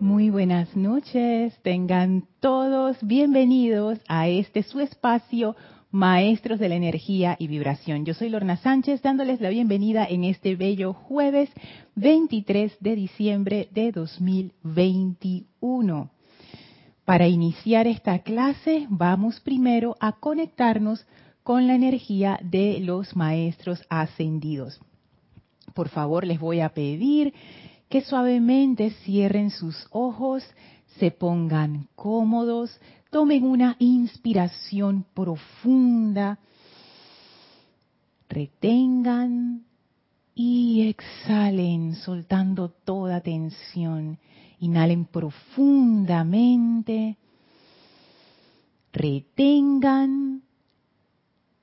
Muy buenas noches, tengan todos bienvenidos a este su espacio Maestros de la Energía y Vibración. Yo soy Lorna Sánchez dándoles la bienvenida en este bello jueves 23 de diciembre de 2021. Para iniciar esta clase vamos primero a conectarnos con la energía de los maestros ascendidos. Por favor, les voy a pedir que suavemente cierren sus ojos, se pongan cómodos, tomen una inspiración profunda, retengan y exhalen soltando toda tensión. Inhalen profundamente, retengan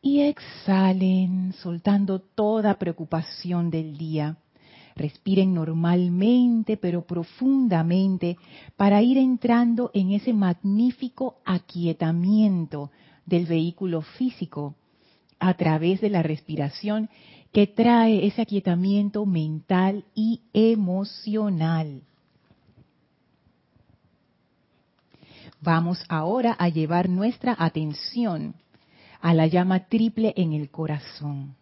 y exhalen soltando toda preocupación del día. Respiren normalmente pero profundamente para ir entrando en ese magnífico aquietamiento del vehículo físico a través de la respiración que trae ese aquietamiento mental y emocional. Vamos ahora a llevar nuestra atención a la llama triple en el corazón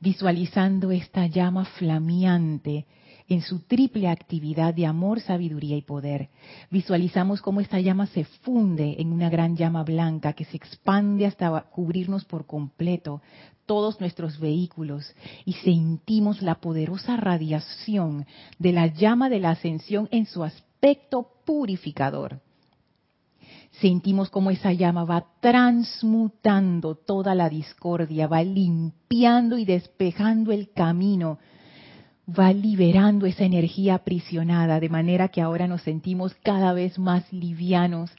visualizando esta llama flameante en su triple actividad de amor, sabiduría y poder. Visualizamos cómo esta llama se funde en una gran llama blanca que se expande hasta cubrirnos por completo todos nuestros vehículos y sentimos la poderosa radiación de la llama de la ascensión en su aspecto purificador sentimos como esa llama va transmutando toda la discordia, va limpiando y despejando el camino, va liberando esa energía aprisionada, de manera que ahora nos sentimos cada vez más livianos,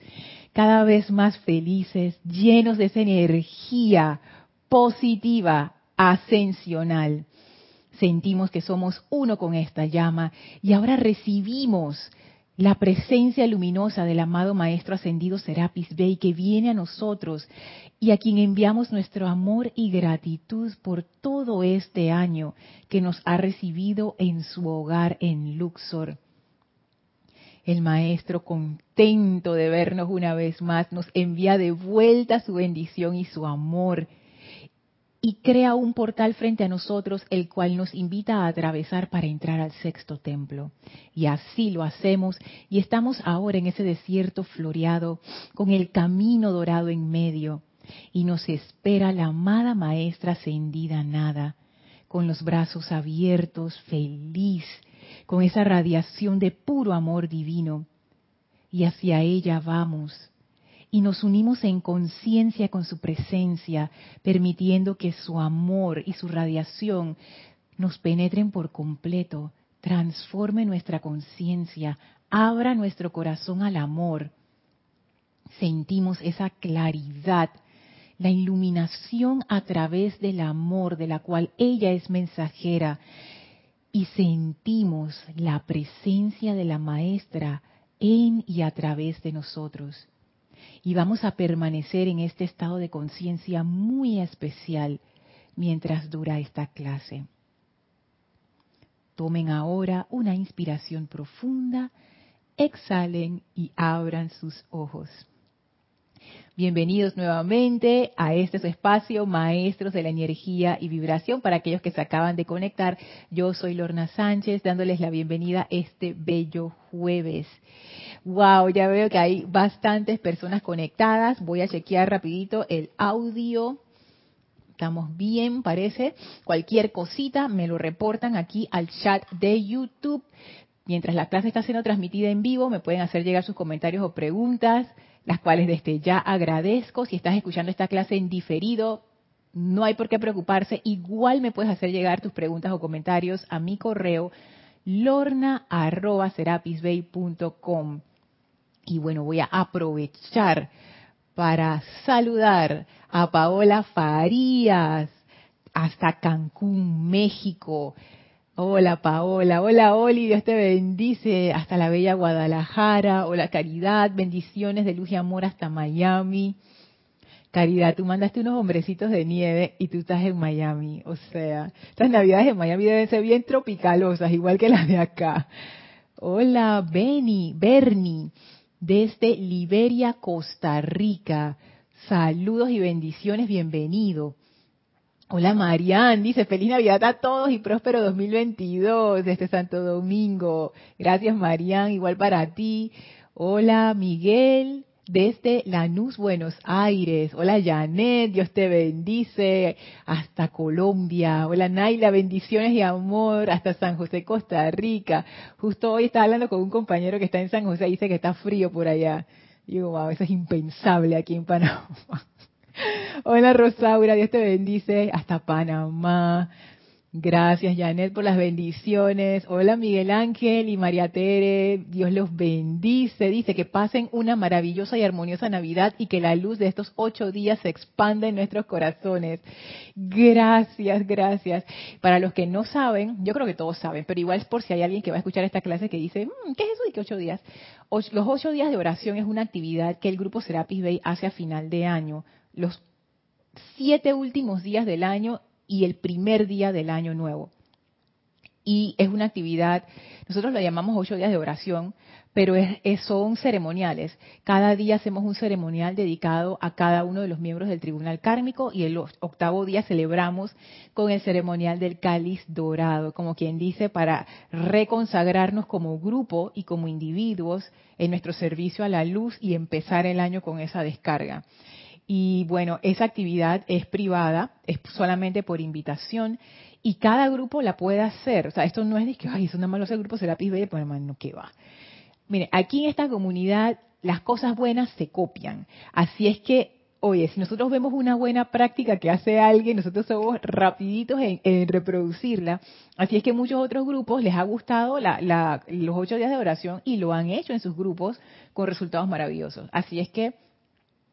cada vez más felices, llenos de esa energía positiva, ascensional. Sentimos que somos uno con esta llama y ahora recibimos la presencia luminosa del amado Maestro Ascendido Serapis Bey que viene a nosotros y a quien enviamos nuestro amor y gratitud por todo este año que nos ha recibido en su hogar en Luxor. El Maestro, contento de vernos una vez más, nos envía de vuelta su bendición y su amor y crea un portal frente a nosotros, el cual nos invita a atravesar para entrar al sexto templo. Y así lo hacemos y estamos ahora en ese desierto floreado, con el camino dorado en medio, y nos espera la amada maestra ascendida nada, con los brazos abiertos, feliz, con esa radiación de puro amor divino. Y hacia ella vamos y nos unimos en conciencia con su presencia, permitiendo que su amor y su radiación nos penetren por completo, transforme nuestra conciencia, abra nuestro corazón al amor. Sentimos esa claridad, la iluminación a través del amor de la cual ella es mensajera y sentimos la presencia de la maestra en y a través de nosotros y vamos a permanecer en este estado de conciencia muy especial mientras dura esta clase. Tomen ahora una inspiración profunda, exhalen y abran sus ojos. Bienvenidos nuevamente a este espacio, Maestros de la Energía y Vibración. Para aquellos que se acaban de conectar, yo soy Lorna Sánchez, dándoles la bienvenida este bello jueves. Wow, ya veo que hay bastantes personas conectadas. Voy a chequear rapidito el audio. Estamos bien, parece. Cualquier cosita me lo reportan aquí al chat de YouTube. Mientras la clase está siendo transmitida en vivo, me pueden hacer llegar sus comentarios o preguntas las cuales desde ya agradezco. Si estás escuchando esta clase en diferido, no hay por qué preocuparse. Igual me puedes hacer llegar tus preguntas o comentarios a mi correo lorna.serapisbay.com. Y bueno, voy a aprovechar para saludar a Paola Farías hasta Cancún, México. Hola Paola, hola Oli, Dios te bendice hasta la bella Guadalajara, hola Caridad, bendiciones de luz y amor hasta Miami. Caridad, tú mandaste unos hombrecitos de nieve y tú estás en Miami, o sea, estas navidades en Miami deben ser bien tropicalosas, igual que las de acá. Hola, Benny, Bernie, desde Liberia, Costa Rica. Saludos y bendiciones, bienvenido. Hola Marian, dice feliz Navidad a todos y próspero 2022 desde Santo Domingo. Gracias Marian, igual para ti. Hola Miguel, desde Lanús, Buenos Aires. Hola Janet, Dios te bendice. Hasta Colombia. Hola Naila, bendiciones y amor. Hasta San José, Costa Rica. Justo hoy estaba hablando con un compañero que está en San José y dice que está frío por allá. Digo, wow, eso es impensable aquí en Panamá. Hola Rosaura, Dios te bendice. Hasta Panamá. Gracias, Janet, por las bendiciones. Hola, Miguel Ángel y María Tere. Dios los bendice. Dice que pasen una maravillosa y armoniosa Navidad y que la luz de estos ocho días se expanda en nuestros corazones. Gracias, gracias. Para los que no saben, yo creo que todos saben, pero igual es por si hay alguien que va a escuchar esta clase que dice, mm, ¿qué es eso de que ocho días? Los ocho días de oración es una actividad que el grupo Serapis Bay hace a final de año. Los siete últimos días del año y el primer día del año nuevo. Y es una actividad, nosotros la llamamos ocho días de oración, pero es, son ceremoniales. Cada día hacemos un ceremonial dedicado a cada uno de los miembros del tribunal kármico y el octavo día celebramos con el ceremonial del cáliz dorado, como quien dice, para reconsagrarnos como grupo y como individuos en nuestro servicio a la luz y empezar el año con esa descarga. Y bueno, esa actividad es privada, es solamente por invitación y cada grupo la puede hacer. O sea, esto no es de que, ay, eso nada más lo hace el grupo Serapis B, pues no, ¿qué va? Mire, aquí en esta comunidad las cosas buenas se copian. Así es que, oye, si nosotros vemos una buena práctica que hace alguien, nosotros somos rapiditos en, reproducirla. Así es que muchos otros grupos les ha gustado los ocho días de oración y lo han hecho en sus grupos con resultados maravillosos. Así es que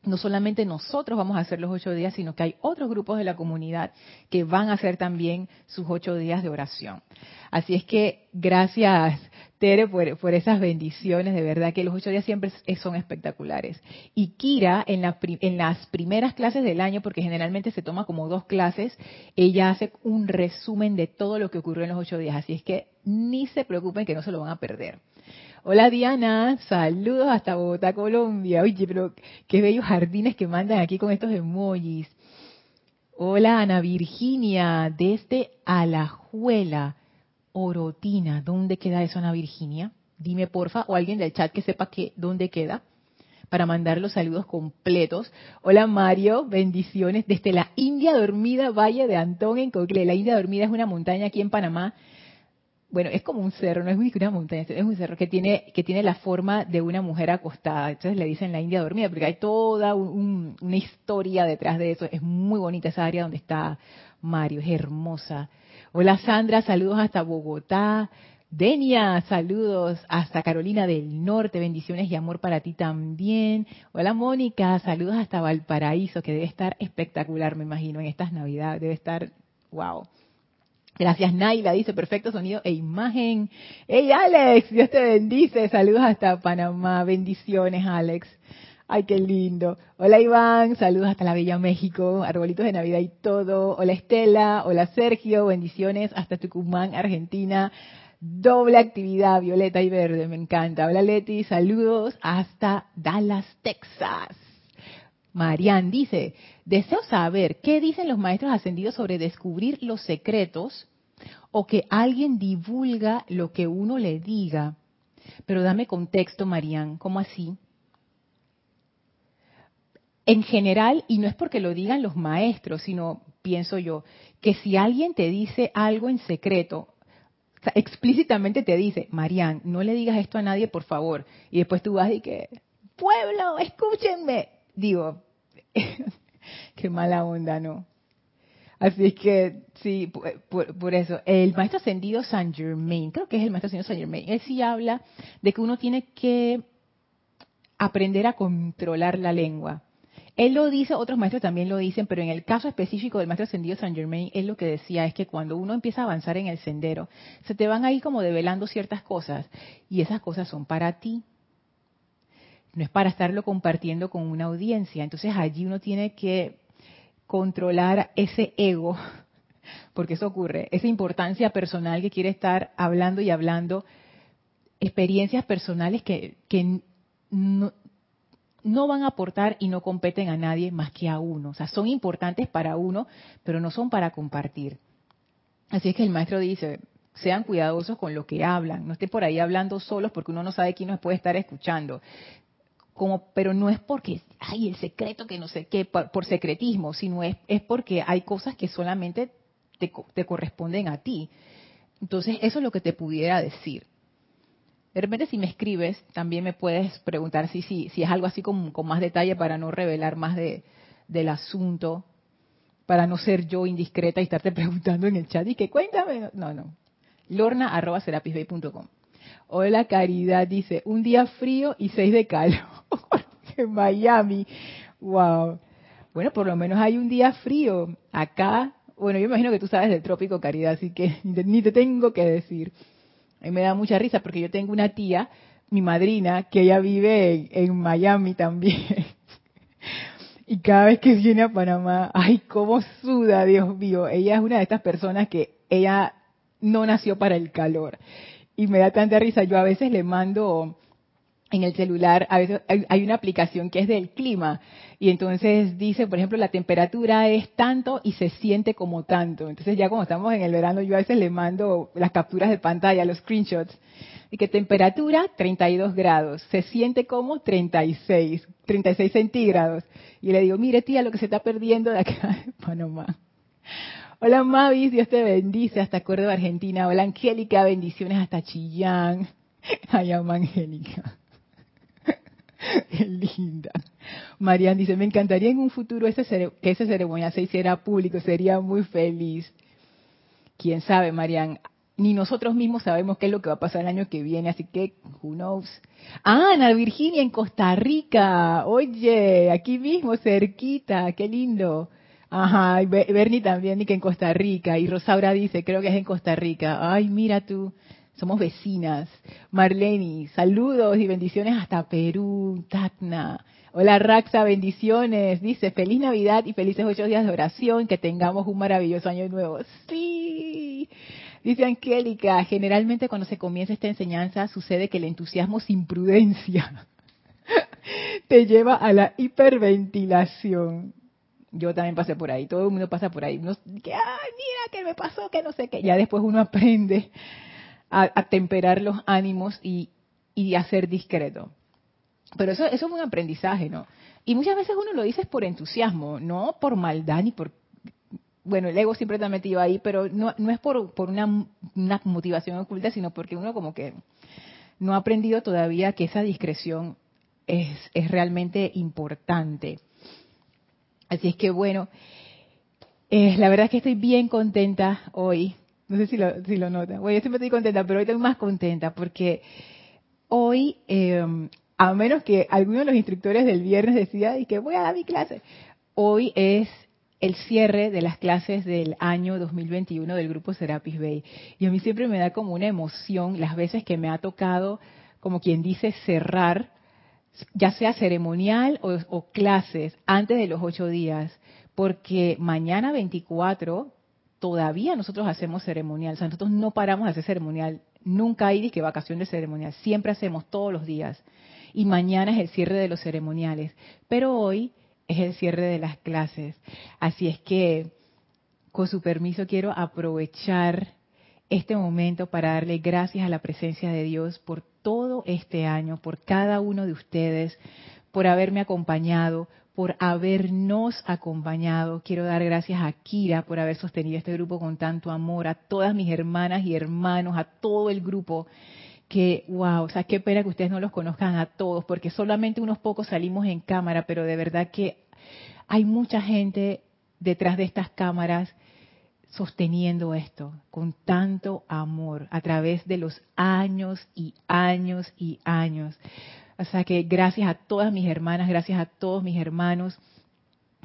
no solamente nosotros vamos a hacer los ocho días, sino que hay otros grupos de la comunidad que van a hacer también sus ocho días de oración. Así es que gracias, Tere, por, esas bendiciones. De verdad que los ocho días siempre son espectaculares. Y Kira, en, en las primeras clases del año, porque generalmente se toma como dos clases, ella hace un resumen de todo lo que ocurrió en los ocho días. Así es que ni se preocupen que no se lo van a perder. Hola Diana, saludos hasta Bogotá, Colombia. Oye, pero qué bellos jardines que mandan aquí con estos emojis. Hola Ana Virginia, desde Alajuela, Orotina. ¿Dónde queda eso, Ana Virginia? Dime porfa, o alguien del chat que sepa que, dónde queda, para mandar los saludos completos. Hola Mario, bendiciones desde la India Dormida, Valle de Antón en Cocle. La India Dormida es una montaña aquí en Panamá bueno, es como un cerro, no es una montaña, es un cerro que tiene, que tiene la forma de una mujer acostada. Entonces le dicen la India dormida, porque hay toda una historia detrás de eso. Es muy bonita esa área donde está Mario, es hermosa. Hola Sandra, saludos hasta Bogotá. Denia, saludos hasta Carolina del Norte, bendiciones y amor para ti también. Hola Mónica, saludos hasta Valparaíso, que debe estar espectacular, me imagino, en estas navidades, debe estar, wow. Gracias Naila, dice perfecto sonido e imagen. Hey Alex, Dios te bendice. Saludos hasta Panamá. Bendiciones Alex. Ay, qué lindo. Hola Iván, saludos hasta la Bella México, arbolitos de Navidad y todo. Hola Estela, hola Sergio, bendiciones hasta Tucumán, Argentina. Doble actividad, violeta y verde, me encanta. Hola Leti, saludos hasta Dallas, Texas. Marian dice, deseo saber qué dicen los maestros ascendidos sobre descubrir los secretos o que alguien divulga lo que uno le diga. Pero dame contexto, Marían, ¿cómo así? En general, y no es porque lo digan los maestros, sino pienso yo, que si alguien te dice algo en secreto, explícitamente te dice, Marían, no le digas esto a nadie, por favor. Y después tú vas y que, pueblo, escúchenme. Digo, qué mala onda, ¿no? Así que, sí, por, eso. El maestro ascendido Saint Germain, creo que es el maestro ascendido Saint Germain, él sí habla de que uno tiene que aprender a controlar la lengua. Él lo dice, otros maestros también lo dicen, pero en el caso específico del maestro ascendido Saint Germain, él lo que decía es que cuando uno empieza a avanzar en el sendero, se te van a ir como develando ciertas cosas, y esas cosas son para ti. No es para estarlo compartiendo con una audiencia. Entonces allí uno tiene que controlar ese ego, porque eso ocurre, esa importancia personal que quiere estar hablando y hablando, experiencias personales que, no, no van a aportar y no competen a nadie más que a uno. O sea, son importantes para uno, pero no son para compartir. Así es que el maestro dice, sean cuidadosos con lo que hablan, no estén por ahí hablando solos porque uno no sabe quién nos puede estar escuchando. Como, pero no es porque, ay, el secreto que no sé qué, por, secretismo, sino es, es porque hay cosas que solamente te, te corresponden a ti. Entonces, eso es lo que te pudiera decir. De repente si me escribes, también me puedes preguntar si, si, si es algo así con, con más detalle para no revelar más de, del asunto, para no ser yo indiscreta y estarte preguntando en el chat y que cuéntame. No, no. Lorna arroba Hola Caridad, dice, un día frío y seis de calor en Miami. Wow. Bueno, por lo menos hay un día frío. Acá, bueno, yo imagino que tú sabes del trópico Caridad, así que ni te tengo que decir. Mí me da mucha risa porque yo tengo una tía, mi madrina, que ella vive en, Miami también. y cada vez que viene a Panamá, ay, cómo suda, Dios mío. Ella es una de estas personas que ella no nació para el calor. Y me da tanta risa. Yo a veces le mando en el celular, a veces hay una aplicación que es del clima y entonces dice, por ejemplo, la temperatura es tanto y se siente como tanto. Entonces ya cuando estamos en el verano yo a veces le mando las capturas de pantalla, los screenshots, y que temperatura 32 grados, se siente como 36, 36 centígrados. Y le digo, mire tía, lo que se está perdiendo de acá de Panamá. Hola Mavis, Dios te bendice hasta Córdoba, Argentina. Hola Angélica, bendiciones hasta Chillán. Ay, amo Angélica. Qué linda. Marian dice, me encantaría en un futuro ese que ese ceremonia se hiciera público, sería muy feliz. Quién sabe, Marian. Ni nosotros mismos sabemos qué es lo que va a pasar el año que viene, así que, who knows. Ah, Ana Virginia en Costa Rica. Oye, aquí mismo, cerquita, qué lindo. Ajá, y Bernie también, y que en Costa Rica. Y Rosaura dice, creo que es en Costa Rica. Ay, mira tú. Somos vecinas. Marleni, saludos y bendiciones hasta Perú. Tatna. Hola Raxa, bendiciones. Dice, feliz Navidad y felices ocho días de oración. Que tengamos un maravilloso año nuevo. Sí. Dice Angélica, generalmente cuando se comienza esta enseñanza sucede que el entusiasmo sin prudencia te lleva a la hiperventilación. Yo también pasé por ahí, todo el mundo pasa por ahí. que, ay, mira, que me pasó, que no sé qué. Ya después uno aprende a, temperar los ánimos y, y a ser discreto. Pero eso, eso es un aprendizaje, ¿no? Y muchas veces uno lo dice por entusiasmo, no por maldad ni por... Bueno, el ego siempre está metido ahí, pero no, no es por, por una, una motivación oculta, sino porque uno como que no ha aprendido todavía que esa discreción es, es realmente importante. Así es que bueno, eh, la verdad es que estoy bien contenta hoy no sé si lo, si lo notan. Bueno, yo siempre estoy contenta, pero hoy estoy más contenta porque hoy, em, a menos que alguno de los instructores del viernes decida y que voy a dar mi clase, hoy es el cierre de las clases del año 2021 del grupo Serapis Bay. Y a mí siempre me da como una emoción las veces que me ha tocado, como quien dice, cerrar, ya sea ceremonial o, clases, antes de los ocho días, porque mañana 24 todavía nosotros hacemos ceremonial. O sea, nosotros no paramos de hacer ceremonial. Nunca hay que vacación de ceremonial. Siempre hacemos todos los días. Y mañana es el cierre de los ceremoniales. Pero hoy es el cierre de las clases. Así es que, con su permiso, quiero aprovechar este momento para darle gracias a la presencia de Dios por todo este año, por cada uno de ustedes, por haberme acompañado, por habernos acompañado. Quiero dar gracias a Kira por haber sostenido este grupo con tanto amor, a todas mis hermanas y hermanos, a todo el grupo. Que, wow, o sea, qué pena que ustedes no los conozcan a todos, porque solamente unos pocos salimos en cámara, pero de verdad que hay mucha gente detrás de estas cámaras sosteniendo esto con tanto amor a través de los años y años y años. O sea que gracias a todas mis hermanas, gracias a todos mis hermanos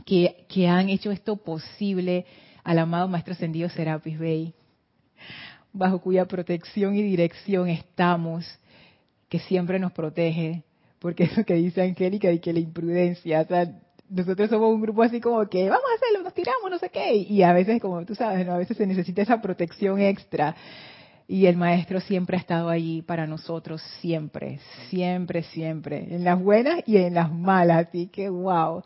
que, que han hecho esto posible al amado Maestro Ascendido Serapis Bey, bajo cuya protección y dirección estamos, que siempre nos protege, porque eso que dice Angélica y que la imprudencia, o sea, nosotros somos un grupo así como que vamos a hacerlo, nos tiramos, no sé qué, y a veces, como tú sabes, a veces se necesita esa protección extra. Y el maestro siempre ha estado allí para nosotros, siempre, siempre, siempre, en las buenas y en las malas. Así que, wow.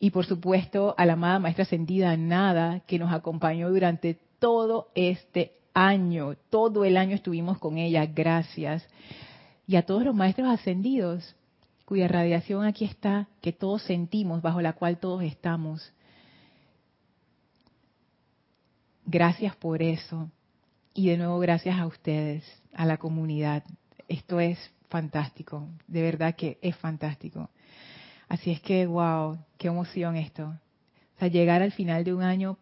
Y por supuesto, a la amada maestra ascendida Nada, que nos acompañó durante todo este año. Todo el año estuvimos con ella, gracias. Y a todos los maestros ascendidos, cuya radiación aquí está, que todos sentimos, bajo la cual todos estamos. Gracias por eso. Y de nuevo gracias a ustedes, a la comunidad. Esto es fantástico, de verdad que es fantástico. Así es que, wow, qué emoción esto. O sea, llegar al final de un año,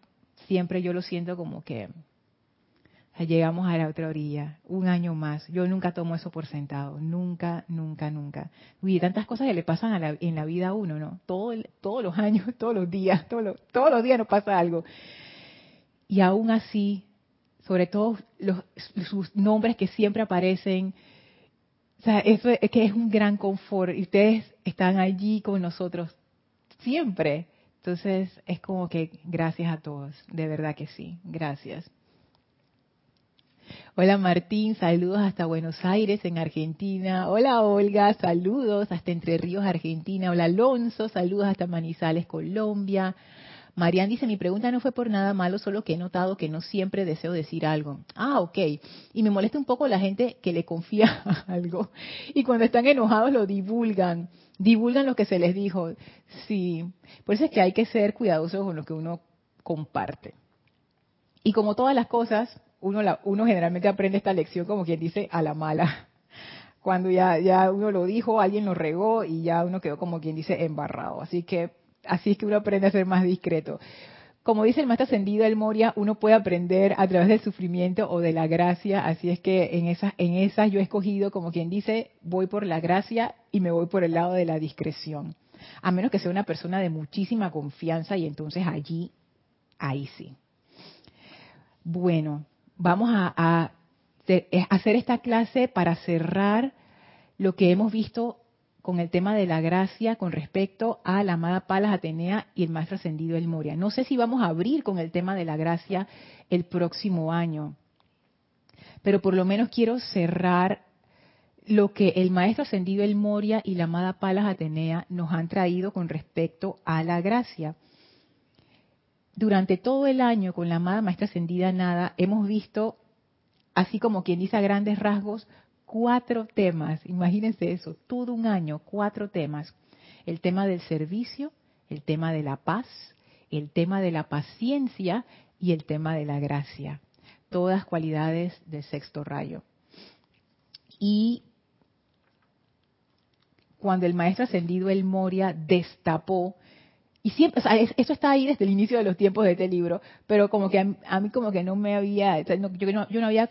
siempre yo lo siento como que llegamos a la otra orilla, un año más. Yo nunca tomo eso por sentado, nunca, nunca, nunca. Y tantas cosas que le pasan en la vida a uno, ¿no? Todo todos los años, todos los días, todos los, todos los días nos pasa algo. Y aún así, sobre todo los, sus nombres que siempre aparecen. O sea, eso es que es un gran confort y ustedes están allí con nosotros siempre. Entonces es como que gracias a todos, de verdad que sí, gracias. Hola Martín, saludos hasta Buenos Aires en Argentina. Hola Olga, saludos hasta Entre Ríos, Argentina. Hola Alonso, saludos hasta Manizales, Colombia. Marian dice, mi pregunta no fue por nada malo, solo que he notado que no siempre deseo decir algo. Ah, ok. Y me molesta un poco la gente que le confía algo y cuando están enojados lo divulgan, divulgan lo que se les dijo. Sí, por eso es que hay que ser cuidadosos con lo que uno comparte. Y como todas las cosas, uno, la, uno generalmente aprende esta lección como quien dice a la mala. Cuando ya, ya uno lo dijo, alguien lo regó y ya uno quedó como quien dice embarrado. Así que así es que uno aprende a ser más discreto. Como dice el maestro ascendido El Moria, uno puede aprender a través del sufrimiento o de la gracia, así es que en esas en esa yo he escogido, como quien dice, voy por la gracia y me voy por el lado de la discreción. A menos que sea una persona de muchísima confianza y entonces allí, ahí sí. Bueno, vamos a, a hacer esta clase para cerrar lo que hemos visto con el tema de la gracia con respecto a la amada Palas Atenea y el maestro ascendido El Moria. No sé si vamos a abrir con el tema de la gracia el próximo año, pero por lo menos quiero cerrar lo que el maestro ascendido El Moria y la amada Palas Atenea nos han traído con respecto a la gracia. Durante todo el año con la amada maestra ascendida Nada hemos visto, así como quien dice a grandes rasgos, cuatro temas, imagínense eso, todo un año, cuatro temas. El tema del servicio, el tema de la paz, el tema de la paciencia y el tema de la gracia. Todas cualidades del sexto rayo. Y cuando el maestro ascendido El Moria destapó, y siempre, o sea, eso está ahí desde el inicio de los tiempos de este libro, pero como que a, mí como que no me había, yo, no, yo no había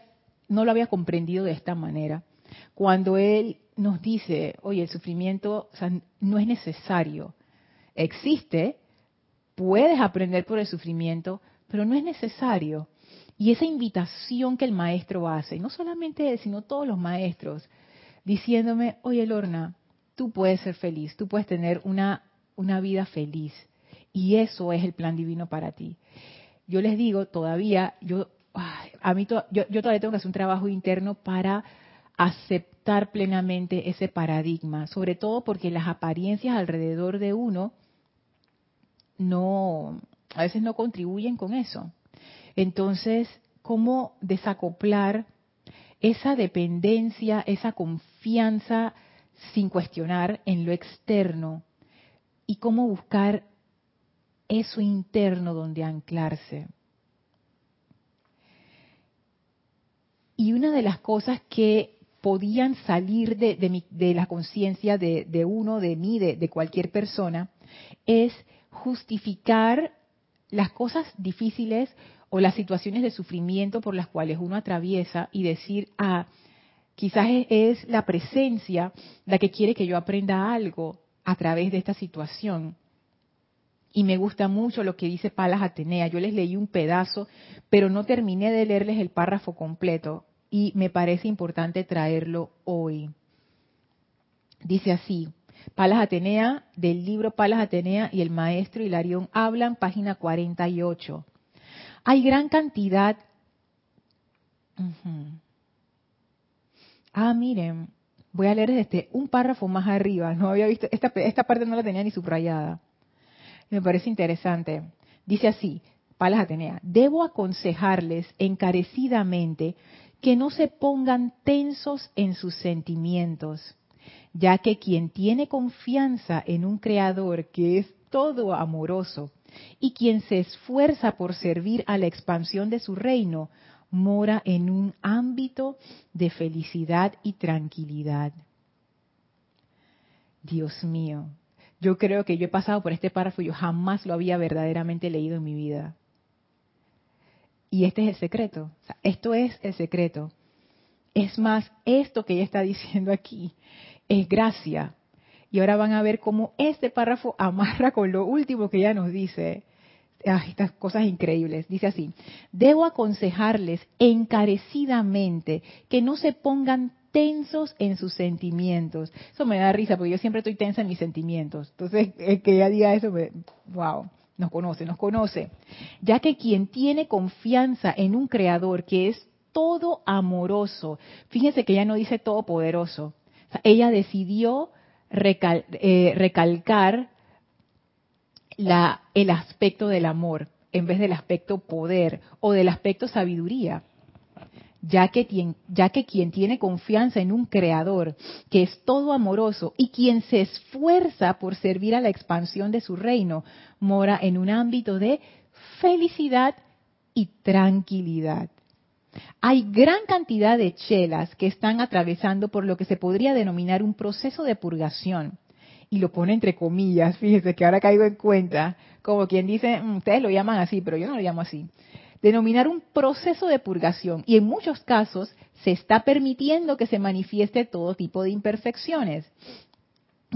no lo había comprendido de esta manera. Cuando él nos dice, oye, el sufrimiento no es necesario, existe, puedes aprender por el sufrimiento, pero no es necesario. Y esa invitación que el maestro hace, no solamente él, sino todos los maestros, diciéndome, oye Lorna, tú puedes ser feliz, tú puedes tener una, una vida feliz. Y eso es el plan divino para ti. Yo les digo, todavía, yo a mí yo, yo todavía tengo que hacer un trabajo interno para aceptar plenamente ese paradigma, sobre todo porque las apariencias alrededor de uno no, a veces no contribuyen con eso. Entonces, ¿cómo desacoplar esa dependencia, esa confianza sin cuestionar en lo externo? ¿Y cómo buscar eso interno donde anclarse? Y una de las cosas que podían salir de, la conciencia de, uno, de mí, de, cualquier persona, es justificar las cosas difíciles o las situaciones de sufrimiento por las cuales uno atraviesa y decir, ah, quizás es la presencia la que quiere que yo aprenda algo a través de esta situación. Y me gusta mucho lo que dice Palas Atenea. Yo les leí un pedazo, pero no terminé de leerles el párrafo completo y me parece importante traerlo hoy. Dice así, Palas Atenea, del libro Palas Atenea y el maestro Hilarión hablan, página 48. Hay gran cantidad, Ah, miren, voy a leer este un párrafo más arriba. No había visto, esta, esta parte no la tenía ni subrayada. Me parece interesante. Dice así, Palas Atenea, debo aconsejarles encarecidamente que no se pongan tensos en sus sentimientos, ya que quien tiene confianza en un creador que es todo amoroso y quien se esfuerza por servir a la expansión de su reino, mora en un ámbito de felicidad y tranquilidad. Dios mío, yo creo que yo he pasado por este párrafo y yo jamás lo había verdaderamente leído en mi vida. Y este es el secreto. esto es el secreto. Es más, esto que ella está diciendo aquí es gracia. Y ahora van a ver cómo este párrafo amarra con lo último que ella nos dice. Estas cosas increíbles. Dice así, debo aconsejarles encarecidamente que no se pongan tensos en sus sentimientos. Eso me da risa porque yo siempre estoy tensa en mis sentimientos. Entonces, que ella diga eso, wow, nos conoce, nos conoce. Ya que quien tiene confianza en un creador que es todo amoroso, fíjense que ella no dice todopoderoso, ella decidió eh, recalcar la, el aspecto del amor en vez del aspecto poder o del aspecto sabiduría ya que, ya que quien tiene confianza en un creador que es todo amoroso y quien se esfuerza por servir a la expansión de su reino, mora en un ámbito de felicidad y tranquilidad. Hay gran cantidad de chelas que están atravesando por lo que se podría denominar un proceso de purgación. Y lo pone entre comillas, fíjense que ahora caigo en cuenta, como quien dice, mm, ustedes lo llaman así, pero yo no lo llamo así denominar un proceso de purgación y en muchos casos se está permitiendo que se manifieste todo tipo de imperfecciones.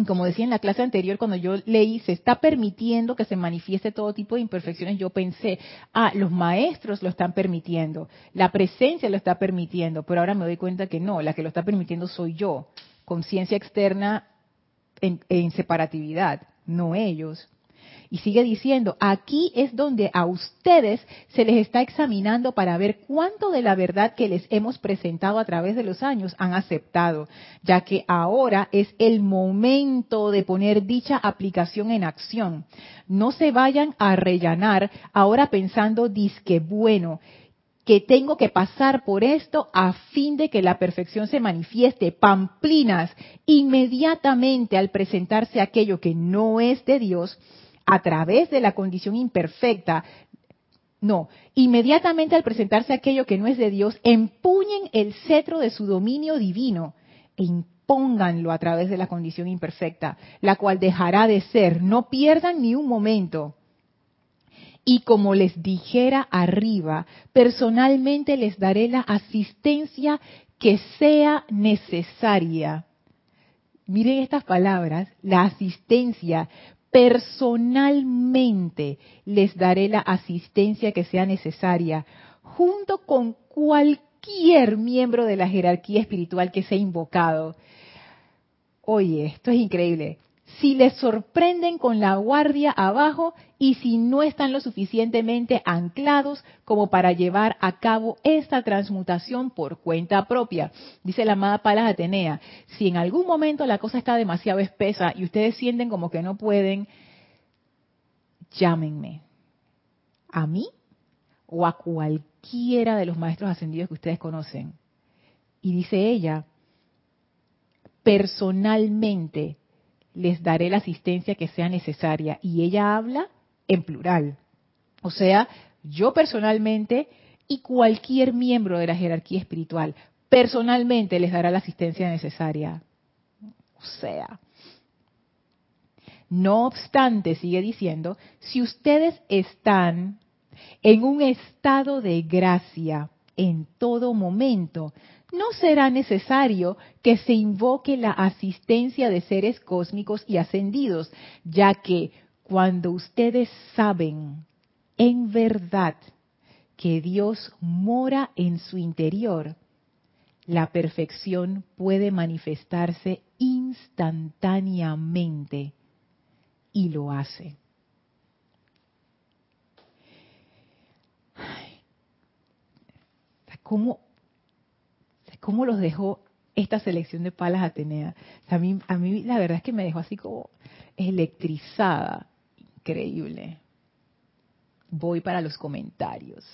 Como decía en la clase anterior, cuando yo leí, se está permitiendo que se manifieste todo tipo de imperfecciones, yo pensé, ah, los maestros lo están permitiendo, la presencia lo está permitiendo, pero ahora me doy cuenta que no, la que lo está permitiendo soy yo, conciencia externa en, separatividad, no ellos. Y sigue diciendo, aquí es donde a ustedes se les está examinando para ver cuánto de la verdad que les hemos presentado a través de los años han aceptado, ya que ahora es el momento de poner dicha aplicación en acción. No se vayan a rellanar ahora pensando, disque bueno, que tengo que pasar por esto a fin de que la perfección se manifieste. Pamplinas, inmediatamente al presentarse aquello que no es de Dios, a través de la condición imperfecta, no, inmediatamente al presentarse aquello que no es de Dios, empuñen el cetro de su dominio divino e impónganlo a través de la condición imperfecta, la cual dejará de ser. No pierdan ni un momento. Y como les dijera arriba, personalmente les daré la asistencia que sea necesaria. Miren estas palabras, la asistencia, personalmente les daré la asistencia que sea necesaria, junto con cualquier miembro de la jerarquía espiritual que sea invocado. Oye, esto es increíble si les sorprenden con la guardia abajo y si no están lo suficientemente anclados como para llevar a cabo esta transmutación por cuenta propia. Dice la amada Palas Atenea, si en algún momento la cosa está demasiado espesa y ustedes sienten como que no pueden, llámenme. A mí o a cualquiera de los maestros ascendidos que ustedes conocen. Y dice ella, personalmente les daré la asistencia que sea necesaria. Y ella habla en plural. O sea, yo personalmente y cualquier miembro de la jerarquía espiritual personalmente les dará la asistencia necesaria. O sea, no obstante, sigue diciendo, si ustedes están en un estado de gracia en todo momento, no será necesario que se invoque la asistencia de seres cósmicos y ascendidos, ya que cuando ustedes saben en verdad que Dios mora en su interior, la perfección puede manifestarse instantáneamente y lo hace. ¿Cómo, cómo los dejó esta selección de palas Atenea. a, mí, a mí la verdad es que me dejó así como electrizada. Increíble. Voy para los comentarios.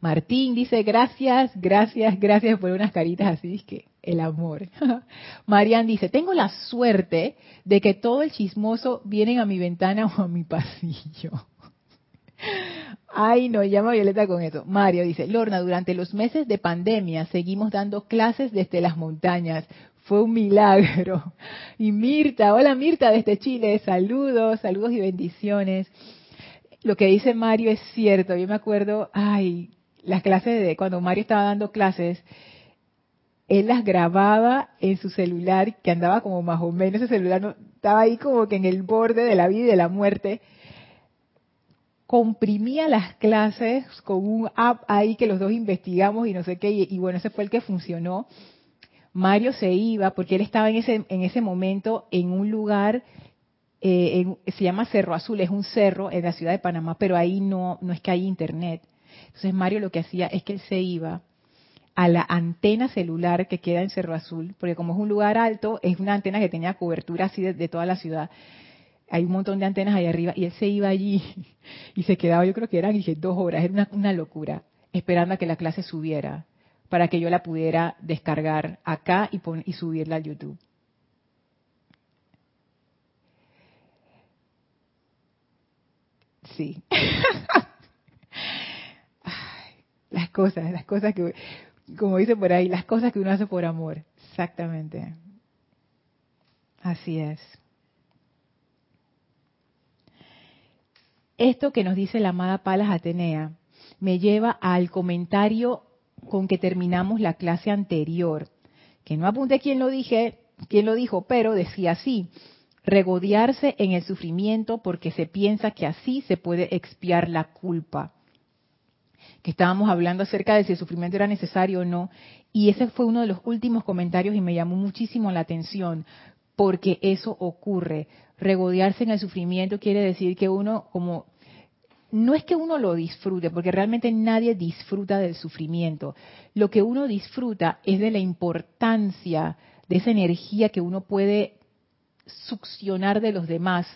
Martín dice, gracias, gracias, gracias por unas caritas así, es que el amor. Marian dice, tengo la suerte de que todo el chismoso viene a mi ventana o a mi pasillo. Ay, no, llama Violeta con eso. Mario dice, Lorna, durante los meses de pandemia seguimos dando clases desde las montañas. Fue un milagro. Y Mirta, hola Mirta desde Chile, saludos, saludos y bendiciones. Lo que dice Mario es cierto. Yo me acuerdo, ay, las clases de cuando Mario estaba dando clases, él las grababa en su celular, que andaba como más o menos, ese celular no, estaba ahí como que en el borde de la vida y de la muerte. Comprimía las clases con un app ahí que los dos investigamos y no sé qué, y, bueno, ese fue el que funcionó. Mario se iba porque él estaba en ese, en ese momento en un lugar, eh, se llama Cerro Azul, es un cerro en la ciudad de Panamá, pero ahí no, no es que hay internet. Entonces Mario lo que hacía es que él se iba a la antena celular que queda en Cerro Azul, porque como es un lugar alto, es una antena que tenía cobertura así de, toda la ciudad. Hay un montón de antenas ahí arriba y él se iba allí y se quedaba, yo creo que eran dos horas, era una, locura, esperando a que la clase subiera para que yo la pudiera descargar acá y, y subirla a YouTube. Sí. las cosas, las cosas que, como dice por ahí, las cosas que uno hace por amor. Exactamente. Así es. Esto que nos dice la amada Palas Atenea me lleva al comentario con que terminamos la clase anterior, que no apunté quién lo dije, quién lo dijo, pero decía así: regodearse en el sufrimiento porque se piensa que así se puede expiar la culpa que estábamos hablando acerca de si el sufrimiento era necesario o no. Y ese fue uno de los últimos comentarios y me llamó muchísimo la atención, porque eso ocurre. Regodearse en el sufrimiento quiere decir que uno como no es que uno lo disfrute, porque realmente nadie disfruta del sufrimiento. Lo que uno disfruta es de la importancia de esa energía que uno puede succionar de los demás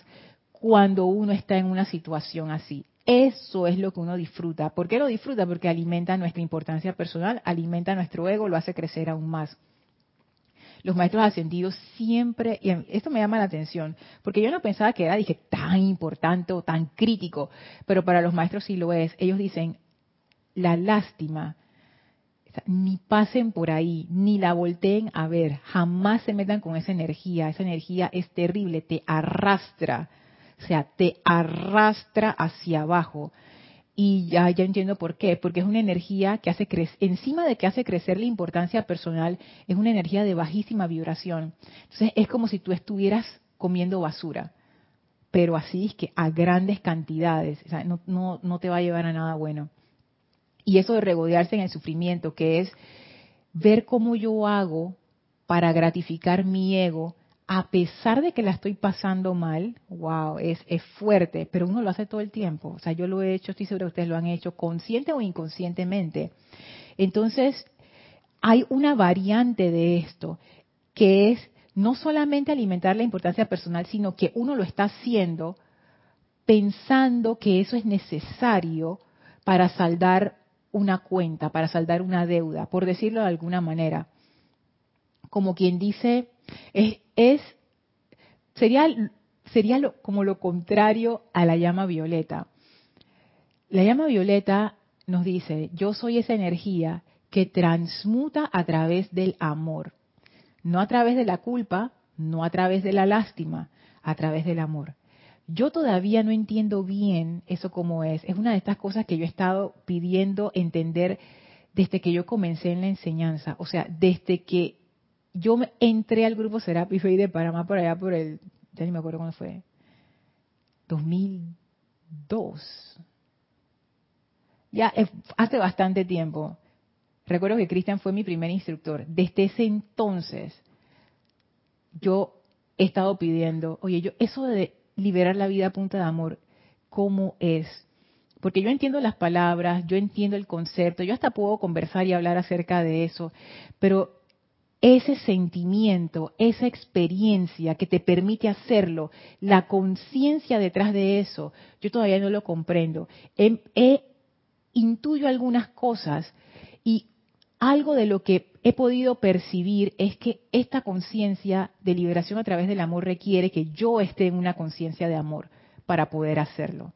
cuando uno está en una situación así. Eso es lo que uno disfruta. ¿Por qué lo disfruta? Porque alimenta nuestra importancia personal, alimenta nuestro ego, lo hace crecer aún más. Los maestros ascendidos siempre, y esto me llama la atención, porque yo no pensaba que era, dije, tan importante o tan crítico, pero para los maestros sí lo es. Ellos dicen, la lástima, ni pasen por ahí, ni la volteen a ver, jamás se metan con esa energía, esa energía es terrible, te arrastra o sea, te arrastra hacia abajo. Y ya, entiendo por qué, porque es una energía que hace crecer, encima de que hace crecer la importancia personal, es una energía de bajísima vibración. Entonces es como si tú estuvieras comiendo basura, pero así es que a grandes cantidades, o sea, no, no, no te va a llevar a nada bueno. Y eso de regodearse en el sufrimiento, que es ver cómo yo hago para gratificar mi ego, a pesar de que la estoy pasando mal, wow, es, es fuerte, pero uno lo hace todo el tiempo. O sea, yo lo he hecho, estoy segura que ustedes lo han hecho, consciente o inconscientemente. Entonces, hay una variante de esto, que es no solamente alimentar la importancia personal, sino que uno lo está haciendo pensando que eso es necesario para saldar una cuenta, para saldar una deuda, por decirlo de alguna manera. Como quien dice, es, sería sería lo, como lo contrario a la llama violeta. La llama violeta nos dice, yo soy esa energía que transmuta a través del amor, no a través de la culpa, no a través de la lástima, a través del amor. Yo todavía no entiendo bien eso como es. Es una de estas cosas que yo he estado pidiendo entender desde que yo comencé en la enseñanza. O sea, desde que yo entré al grupo Serapi Fey de Panamá por allá por el, ya ni me acuerdo cuándo fue, 2002. Ya hace bastante tiempo. Recuerdo que Cristian fue mi primer instructor. Desde ese entonces, yo he estado pidiendo, oye, yo eso de liberar la vida a punta de amor, cómo es. Porque yo entiendo las palabras, yo entiendo el concepto, yo hasta puedo conversar y hablar acerca de eso, pero ese sentimiento, esa experiencia que te permite hacerlo, la conciencia detrás de eso, yo todavía no lo comprendo. He, intuyo algunas cosas y algo de lo que he podido percibir es que esta conciencia de liberación a través del amor requiere que yo esté en una conciencia de amor para poder hacerlo.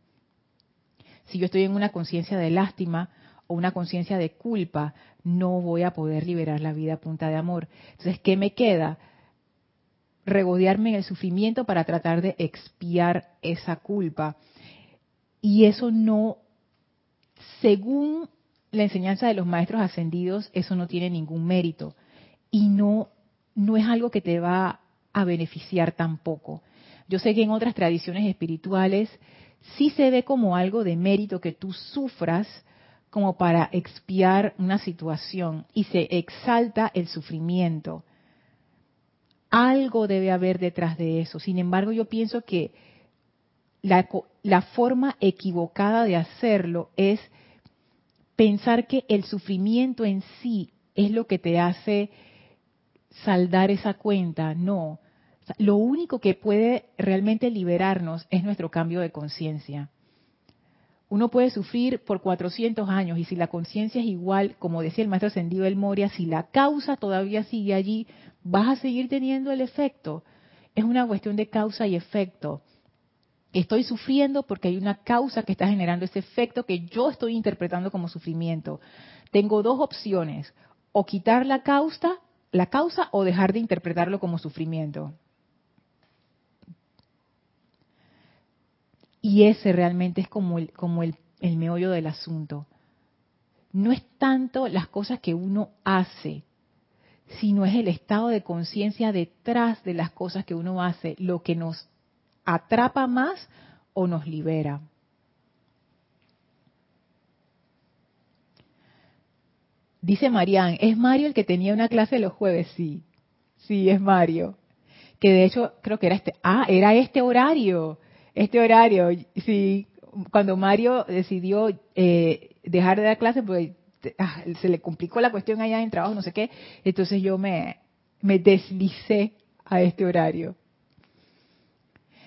Si yo estoy en una conciencia de lástima o una conciencia de culpa, no voy a poder liberar la vida a punta de amor. Entonces, ¿qué me queda? Regodearme en el sufrimiento para tratar de expiar esa culpa. Y eso no, según la enseñanza de los maestros ascendidos, eso no tiene ningún mérito. Y no, no es algo que te va a beneficiar tampoco. Yo sé que en otras tradiciones espirituales sí se ve como algo de mérito que tú sufras como para expiar una situación y se exalta el sufrimiento. Algo debe haber detrás de eso. Sin embargo, yo pienso que la, la forma equivocada de hacerlo es pensar que el sufrimiento en sí es lo que te hace saldar esa cuenta. No, lo único que puede realmente liberarnos es nuestro cambio de conciencia. Uno puede sufrir por 400 años y si la conciencia es igual, como decía el maestro ascendido El Moria, si la causa todavía sigue allí, vas a seguir teniendo el efecto. Es una cuestión de causa y efecto. Estoy sufriendo porque hay una causa que está generando ese efecto que yo estoy interpretando como sufrimiento. Tengo dos opciones, o quitar la causa, la causa o dejar de interpretarlo como sufrimiento. Y ese realmente es como el, como el, el meollo del asunto. No es tanto las cosas que uno hace, sino es el estado de conciencia detrás de las cosas que uno hace, lo que nos atrapa más o nos libera. Dice Marian, ¿es Mario el que tenía una clase los jueves? Sí, sí, es Mario. Que de hecho creo que era este, ah, era este horario este horario, sí, cuando Mario decidió eh, dejar de dar clases, pues ah, se le complicó la cuestión allá en trabajo, no sé qué, entonces yo me, me deslicé a este horario.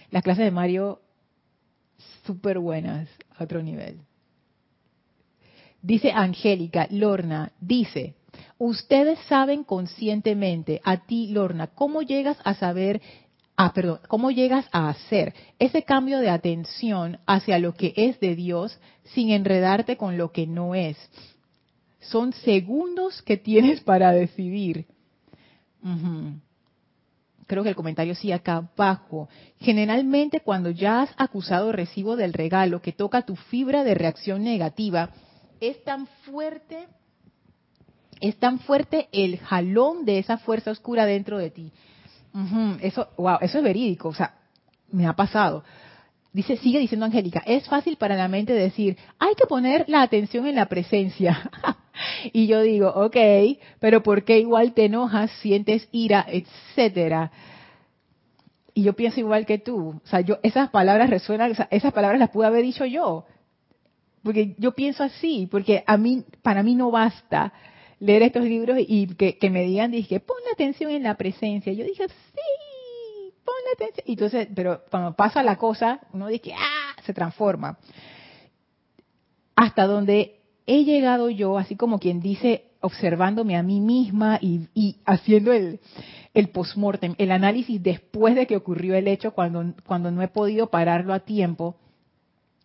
Las clases de Mario, súper buenas, a otro nivel. Dice Angélica, Lorna, dice, ustedes saben conscientemente, a ti, Lorna, cómo llegas a saber ah, perdón, cómo llegas a hacer ese cambio de atención hacia lo que es de Dios sin enredarte con lo que no es. Son segundos que tienes para decidir. Creo que el comentario sí acá abajo. Generalmente cuando ya has acusado recibo del regalo que toca tu fibra de reacción negativa, es tan fuerte, es tan fuerte el jalón de esa fuerza oscura dentro de ti eso, wow, eso es verídico, o sea, me ha pasado. Dice, sigue diciendo Angélica, es fácil para la mente decir, hay que poner la atención en la presencia. y yo digo, ok, pero ¿por qué igual te enojas, sientes ira, etcétera? Y yo pienso igual que tú. O sea, yo, esas palabras resuenan, esas palabras las pude haber dicho yo. Porque yo pienso así, porque a mí, para mí no basta leer estos libros y que, me digan, dije, pon la atención en la presencia. Yo dije, sí, pon la atención. Y entonces, pero cuando pasa la cosa, uno dice, ah, se transforma. Hasta donde he llegado yo, así como quien dice, observándome a mí misma y, haciendo el, el postmortem, el análisis después de que ocurrió el hecho, cuando, cuando no he podido pararlo a tiempo,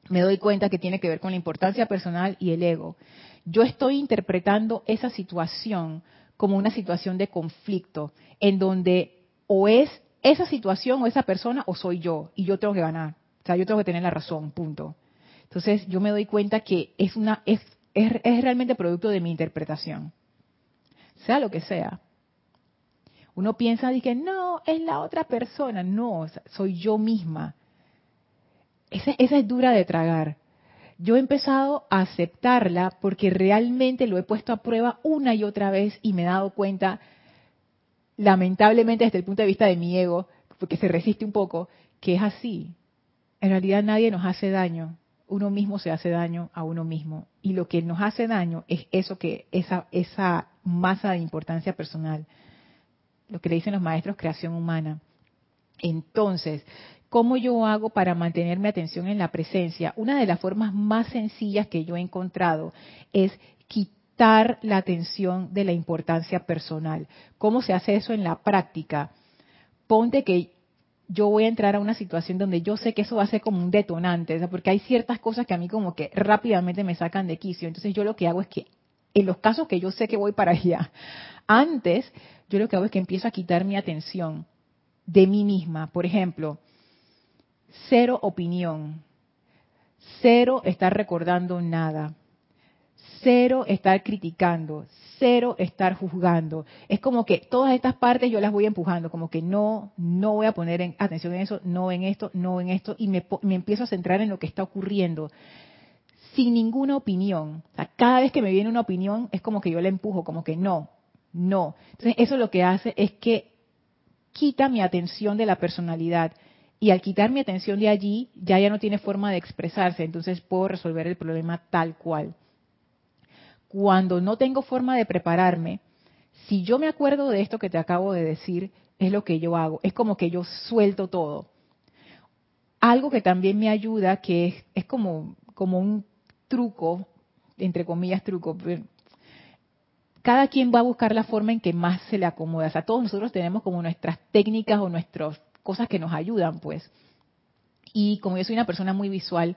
me doy cuenta que tiene que ver con la importancia personal y el ego yo estoy interpretando esa situación como una situación de conflicto, en donde o es esa situación o esa persona o soy yo, y yo tengo que ganar. O sea, yo tengo que tener la razón, punto. Entonces yo me doy cuenta que es, una, es, es, realmente producto de mi interpretación. Sea lo que sea. Uno piensa, que no, es la otra persona. No, soy yo misma. Esa es dura de tragar yo he empezado a aceptarla porque realmente lo he puesto a prueba una y otra vez y me he dado cuenta, lamentablemente desde el punto de vista de mi ego, porque se resiste un poco, que es así. en realidad nadie nos hace daño. Uno mismo se hace daño a uno mismo. Y lo que nos hace daño es eso que, esa, esa masa de importancia personal. Lo que le dicen los maestros, creación humana. Entonces, ¿cómo yo hago para mantener mi atención en la presencia? Una de las formas más sencillas que yo he encontrado es quitar la atención de la importancia personal. ¿Cómo se hace eso en la práctica? Ponte que yo voy a entrar a una situación donde yo sé que eso va a ser como un detonante, porque hay ciertas cosas que a mí como que rápidamente me sacan de quicio. Entonces yo lo que hago es que en los casos que yo sé que voy para allá, antes yo lo que hago es que empiezo a quitar mi atención de mí misma. Por ejemplo, cero opinión, cero estar recordando nada, cero estar criticando, cero estar juzgando. Es como que todas estas partes yo las voy empujando, como que no, no voy a poner atención en eso, no en esto, no en esto, y me, me empiezo a centrar en lo que está ocurriendo sin ninguna opinión. cada vez que me viene una opinión es como que yo la empujo, como que no, no. Entonces eso lo que hace es que quita mi atención de la personalidad. Y al quitar mi atención de allí, ya ya no tiene forma de expresarse, entonces puedo resolver el problema tal cual cuando no tengo forma de prepararme, si yo me acuerdo de esto que te acabo de decir, es lo que yo hago. Es como que yo suelto todo. Algo que también me ayuda, que es, como, como un truco, entre comillas truco, cada quien va a buscar la forma en que más se le acomoda. O sea, todos nosotros tenemos como nuestras técnicas o nuestras cosas que nos ayudan, pues. Y como yo soy una persona muy visual,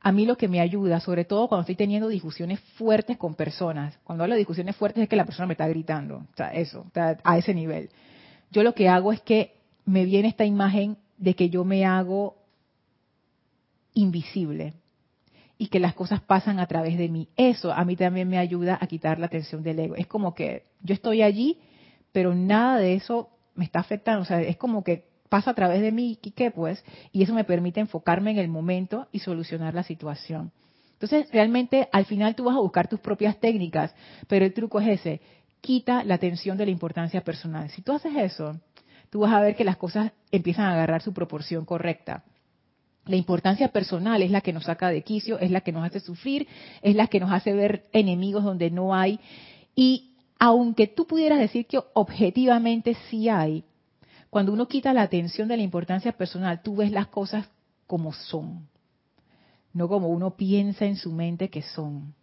a mí lo que me ayuda, sobre todo cuando estoy teniendo discusiones fuertes con personas, cuando hablo de discusiones fuertes es que la persona me está gritando, o sea, eso, a ese nivel. Yo lo que hago es que me viene esta imagen de que yo me hago invisible y que las cosas pasan a través de mí. Eso a mí también me ayuda a quitar la tensión del ego. Es como que yo estoy allí, pero nada de eso me está afectando. O sea, es como que pasa a través de mí, ¿qué pues? Y eso me permite enfocarme en el momento y solucionar la situación. Entonces, realmente, al final tú vas a buscar tus propias técnicas, pero el truco es ese, quita la atención de la importancia personal. Si tú haces eso, tú vas a ver que las cosas empiezan a agarrar su proporción correcta. La importancia personal es la que nos saca de quicio, es la que nos hace sufrir, es la que nos hace ver enemigos donde no hay. Y aunque tú pudieras decir que objetivamente sí hay, cuando uno quita la atención de la importancia personal, tú ves las cosas como son, no como uno piensa en su mente que son.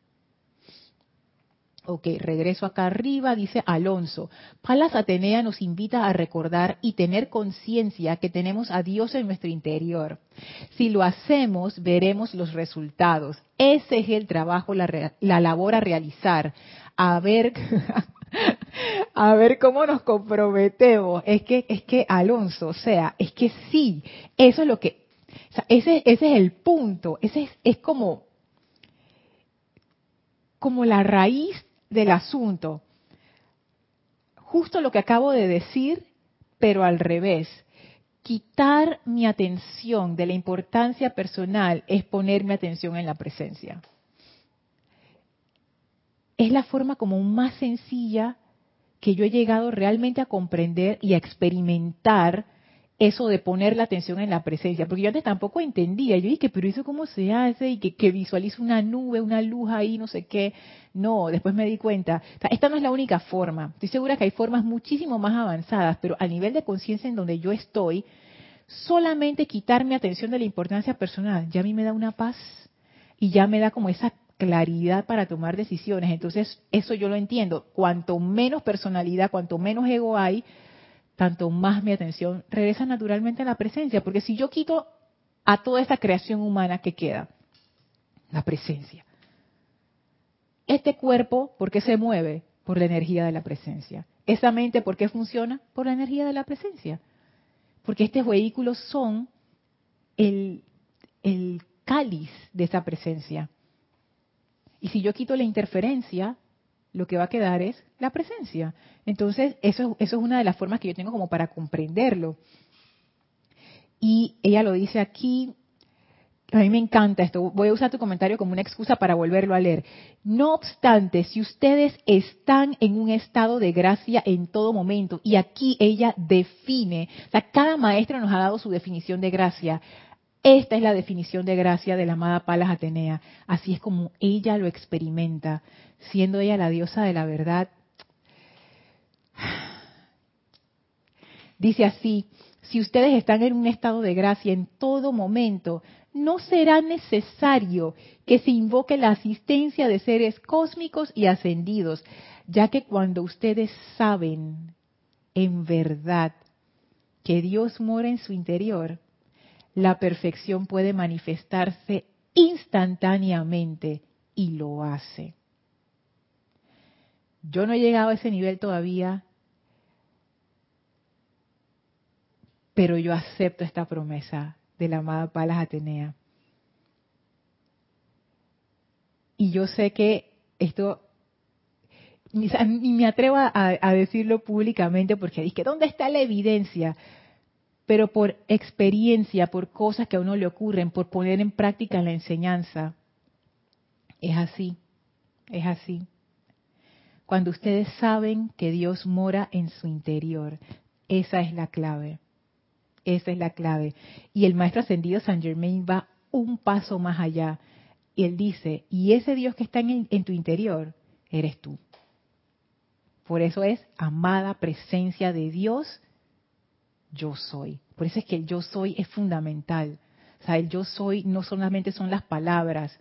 Ok, regreso acá arriba, dice Alonso. Palas Atenea nos invita a recordar y tener conciencia que tenemos a Dios en nuestro interior. Si lo hacemos, veremos los resultados. Ese es el trabajo, la, la labor a realizar. A ver, a ver cómo nos comprometemos. Es que, es que Alonso, o sea, es que sí, eso es lo que, ese, ese es el punto, ese es, es como, como la raíz del asunto. Justo lo que acabo de decir, pero al revés. Quitar mi atención de la importancia personal es poner mi atención en la presencia es la forma como más sencilla que yo he llegado realmente a comprender y a experimentar eso de poner la atención en la presencia, porque yo antes tampoco entendía, yo dije, pero eso cómo se hace y que, que una nube, una luz ahí, no sé qué. No, después me di cuenta, esta no es la única forma, estoy segura que hay formas muchísimo más avanzadas, pero a nivel de conciencia en donde yo estoy, solamente quitar mi atención de la importancia personal, ya a mí me da una paz y ya me da como esa claridad para tomar decisiones. Entonces, eso yo lo entiendo. Cuanto menos personalidad, cuanto menos ego hay, tanto más mi atención regresa naturalmente a la presencia. Porque si yo quito a toda esta creación humana, ¿qué queda? La presencia. Este cuerpo, ¿por qué se mueve? Por la energía de la presencia. Esa mente, ¿por qué funciona? Por la energía de la presencia. Porque estos vehículos son el cáliz de esa presencia. Y si yo quito la interferencia, lo que va a quedar es la presencia. Entonces, eso, eso es una de las formas que yo tengo como para comprenderlo. Y ella lo dice aquí, a mí me encanta esto, voy a usar tu comentario como una excusa para volverlo a leer. No obstante, si ustedes están en un estado de gracia en todo momento, y aquí ella define, o sea, cada maestra nos ha dado su definición de gracia, Esta es la definición de gracia de la amada Palas Atenea. Así es como ella lo experimenta, siendo ella la diosa de la verdad. Dice así, si ustedes están en un estado de gracia en todo momento, no será necesario que se invoque la asistencia de seres cósmicos y ascendidos, ya que cuando ustedes saben en verdad que Dios mora en su interior, la perfección puede manifestarse instantáneamente y lo hace. Yo no he llegado a ese nivel todavía, pero yo acepto esta promesa de la amada Palas Atenea. Y yo sé que esto, ni, me atrevo a, decirlo públicamente porque dije, ¿dónde está la evidencia? Pero por experiencia, por cosas que a uno le ocurren, por poner en práctica la enseñanza, es así, es así. Cuando ustedes saben que Dios mora en su interior, esa es la clave. Esa es la clave. Y el maestro ascendido San Germain va un paso más allá. Y él dice, y ese Dios que está en, en tu interior, eres tú. Por eso es amada presencia de Dios, yo soy. Por eso es que el yo soy es fundamental. O sea, el yo soy no solamente son las palabras,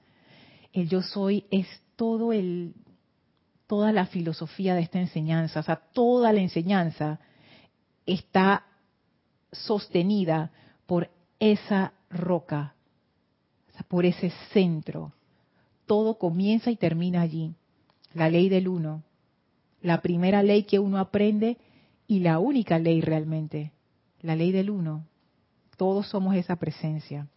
el yo soy es todo el toda la filosofía de esta enseñanza, o sea, toda la enseñanza está sostenida por esa roca, por ese centro. Todo comienza y termina allí. La ley del uno, la primera ley que uno aprende y la única ley realmente, la ley del uno. Todos somos esa presencia.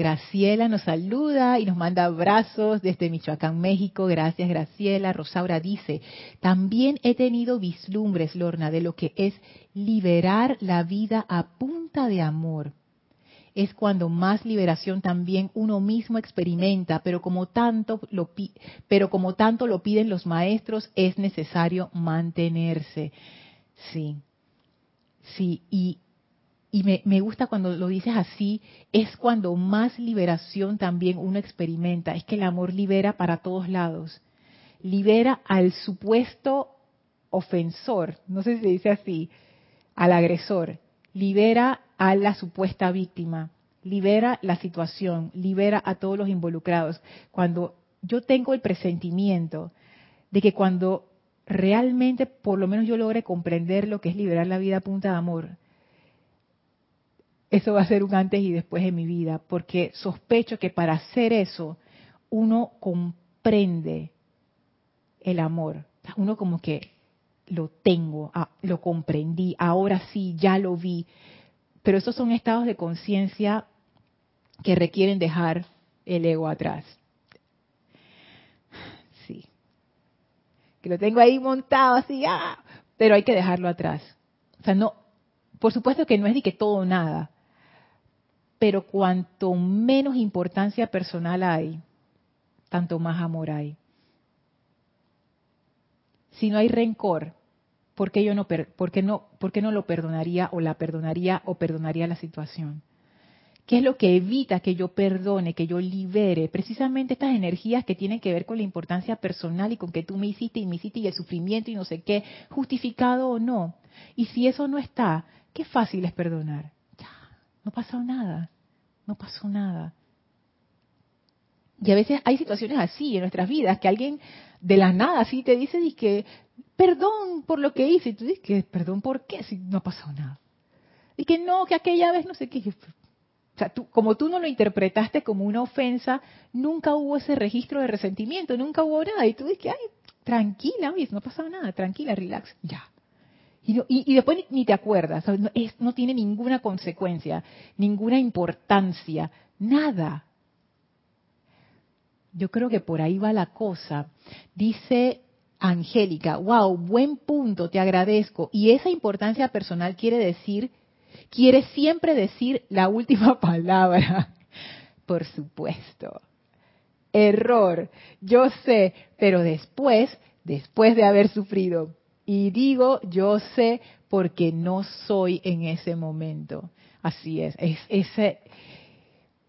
Graciela nos saluda y nos manda abrazos desde Michoacán, México. Gracias, Graciela. Rosaura dice, también he tenido vislumbres, Lorna, de lo que es liberar la vida a punta de amor. Es cuando más liberación también uno mismo experimenta, pero como tanto lo, pero como tanto lo piden los maestros, es necesario mantenerse. Sí, sí, y y me, gusta cuando lo dices así, es cuando más liberación también uno experimenta. Es que el amor libera para todos lados. Libera al supuesto ofensor, no sé si se dice así, al agresor. Libera a la supuesta víctima. Libera la situación. Libera a todos los involucrados. Cuando yo tengo el presentimiento de que cuando realmente, por lo menos yo logre comprender lo que es liberar la vida a punta de amor, eso va a ser un antes y después en mi vida, porque sospecho que para hacer eso uno comprende el amor. Uno como que lo tengo, ah, lo comprendí, ahora sí, ya lo vi. Pero esos son estados de conciencia que requieren dejar el ego atrás. Sí. Que lo tengo ahí montado así, ah, pero hay que dejarlo atrás. O sea, no, por supuesto que no es de que todo o nada, pero cuanto menos importancia personal hay, tanto más amor hay. Si no hay rencor, ¿por qué yo no, no, no lo perdonaría o la perdonaría o perdonaría la situación? ¿Qué es lo que evita que yo perdone, que yo libere? Precisamente estas energías que tienen que ver con la importancia personal y con que tú me hiciste y me hiciste y el sufrimiento y no sé qué, justificado o no. Y si eso no está, qué fácil es perdonar. No pasó nada, no pasó nada. Y a veces hay situaciones así en nuestras vidas, que alguien de la nada así te dice, que perdón por lo que hice, y tú dices, que perdón por qué, si no ha pasado nada. Y que no, que aquella vez no sé qué. O sea, tú, como tú no lo interpretaste como una ofensa, nunca hubo ese registro de resentimiento, nunca hubo nada. Y tú dices, ay, tranquila, no ha pasado nada, tranquila, relax, ya. Y, después ni, te acuerdas, no, no tiene ninguna consecuencia, ninguna importancia, nada. Yo creo que por ahí va la cosa. Dice Angélica, wow, buen punto, te agradezco. Y esa importancia personal quiere decir, quiere siempre decir la última palabra. Por supuesto. Error, yo sé, pero después, después de haber sufrido Y digo, yo sé porque no soy en ese momento. Así es, es ese,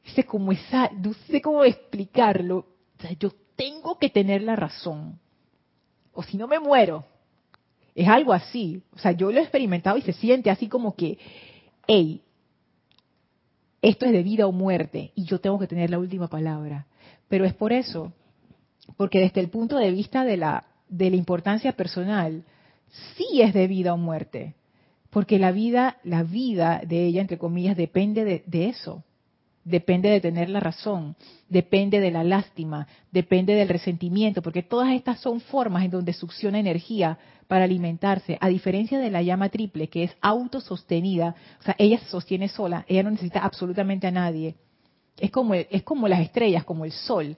ese como esa, no sé cómo explicarlo. yo tengo que tener la razón. O si no me muero. Es algo así. O sea, yo lo he experimentado y se siente así como que, hey, esto es de vida o muerte y yo tengo que tener la última palabra. Pero es por eso, porque desde el punto de vista de la, de la importancia personal, sí es de vida o muerte, porque la vida, la vida de ella, entre comillas, depende de, de eso depende de tener la razón, depende de la lástima, depende del resentimiento, porque todas estas son formas en donde succiona energía para alimentarse, a diferencia de la llama triple, que es autosostenida, o sea, ella se sostiene sola, ella no necesita absolutamente a nadie. Es como, es como las estrellas, como el sol.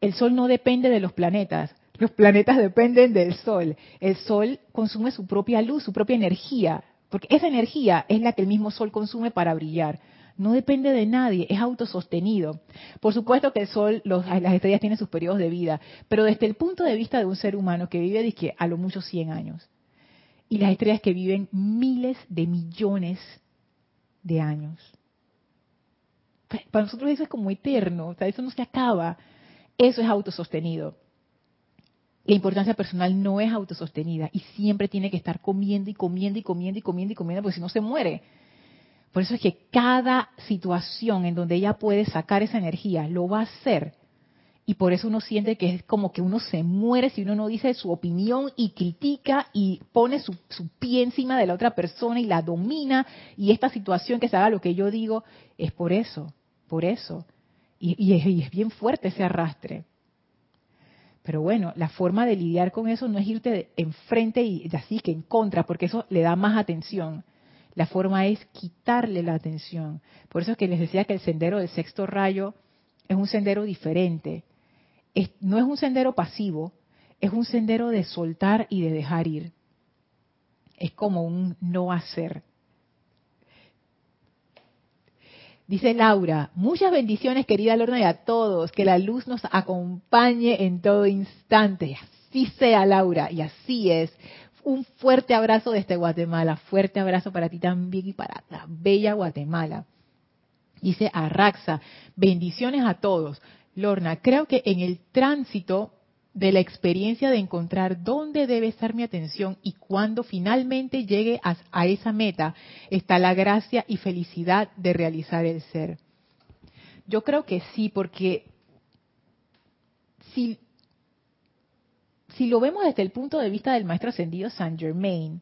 El sol no depende de los planetas, los planetas dependen del sol. El sol consume su propia luz, su propia energía, porque esa energía es la que el mismo sol consume para brillar no depende de nadie, es autosostenido. Por supuesto que el Sol, las estrellas tienen sus periodos de vida, pero desde el punto de vista de un ser humano que vive a lo mucho 100 años, y las estrellas que viven miles de millones de años. Para nosotros eso es como eterno, o eso no se acaba. Eso es autosostenido. La importancia personal no es autosostenida y siempre tiene que estar comiendo y comiendo y comiendo y comiendo y comiendo porque si no se muere. Por eso es que cada situación en donde ella puede sacar esa energía lo va a hacer. Y por eso uno siente que es como que uno se muere si uno no dice su opinión y critica y pone su, pie encima de la otra persona y la domina. Y esta situación que se haga lo que yo digo es por eso, por eso. Y, es, y es bien fuerte ese arrastre. Pero bueno, la forma de lidiar con eso no es irte enfrente y así que en contra, porque eso le da más atención la forma es quitarle la atención. Por eso es que les decía que el sendero del sexto rayo es un sendero diferente. no es un sendero pasivo, es un sendero de soltar y de dejar ir. Es como un no hacer. Dice Laura, muchas bendiciones querida Lorna y a todos, que la luz nos acompañe en todo instante. Así sea Laura, y así es un fuerte abrazo desde Guatemala, fuerte abrazo para ti también y para la bella Guatemala. Dice Arraxa, bendiciones a todos. Lorna, creo que en el tránsito de la experiencia de encontrar dónde debe estar mi atención y cuando finalmente llegue a, a, esa meta está la gracia y felicidad de realizar el ser. Yo creo que sí, porque si si lo vemos desde el punto de vista del maestro ascendido Saint Germain,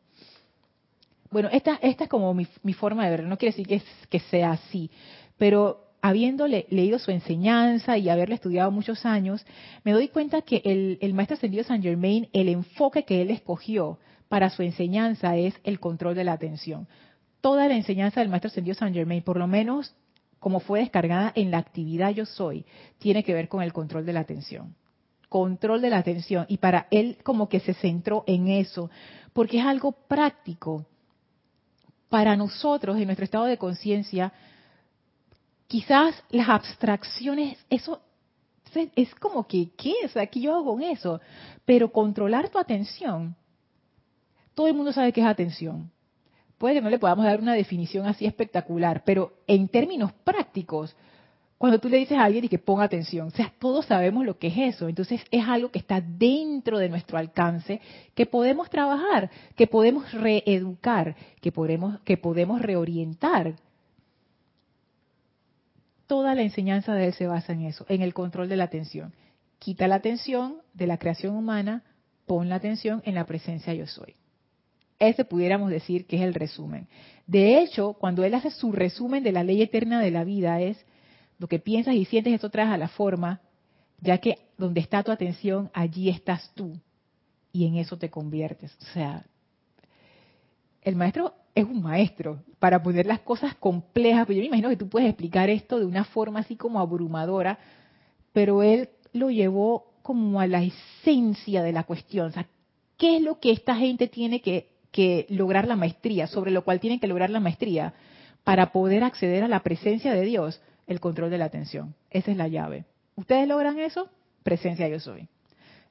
bueno, esta, esta es como mi, forma de verlo, no quiere decir que, sea así, pero habiéndole leído su enseñanza y haberle estudiado muchos años, me doy cuenta que el, el maestro ascendido Saint Germain, el enfoque que él escogió para su enseñanza es el control de la atención. Toda la enseñanza del maestro ascendido Saint Germain, por lo menos como fue descargada en la actividad yo soy, tiene que ver con el control de la atención control de la atención. Y para él como que se centró en eso, porque es algo práctico. Para nosotros, en nuestro estado de conciencia, quizás las abstracciones, eso es como que, ¿qué? Sea, ¿qué yo hago con eso? Pero controlar tu atención, todo el mundo sabe qué es atención. Puede que no le podamos dar una definición así espectacular, pero en términos prácticos, cuando tú le dices a alguien y que ponga atención, o sea, todos sabemos lo que es eso, entonces es algo que está dentro de nuestro alcance, que podemos trabajar, que podemos reeducar, que podemos, que podemos reorientar. Toda la enseñanza de él se basa en eso, en el control de la atención. Quita la atención de la creación humana, pon la atención en la presencia yo soy. Ese pudiéramos decir que es el resumen. De hecho, cuando él hace su resumen de la ley eterna de la vida es, lo que piensas y sientes, eso traes a la forma, ya que donde está tu atención, allí estás tú. Y en eso te conviertes. O sea, el maestro es un maestro para poner las cosas complejas. Pero yo me imagino que tú puedes explicar esto de una forma así como abrumadora, pero él lo llevó como a la esencia de la cuestión. O sea, ¿qué es lo que esta gente tiene que, que lograr la maestría? Sobre lo cual tienen que lograr la maestría para poder acceder a la presencia de Dios el control de la atención. Esa es la llave. ¿Ustedes logran eso? Presencia yo soy.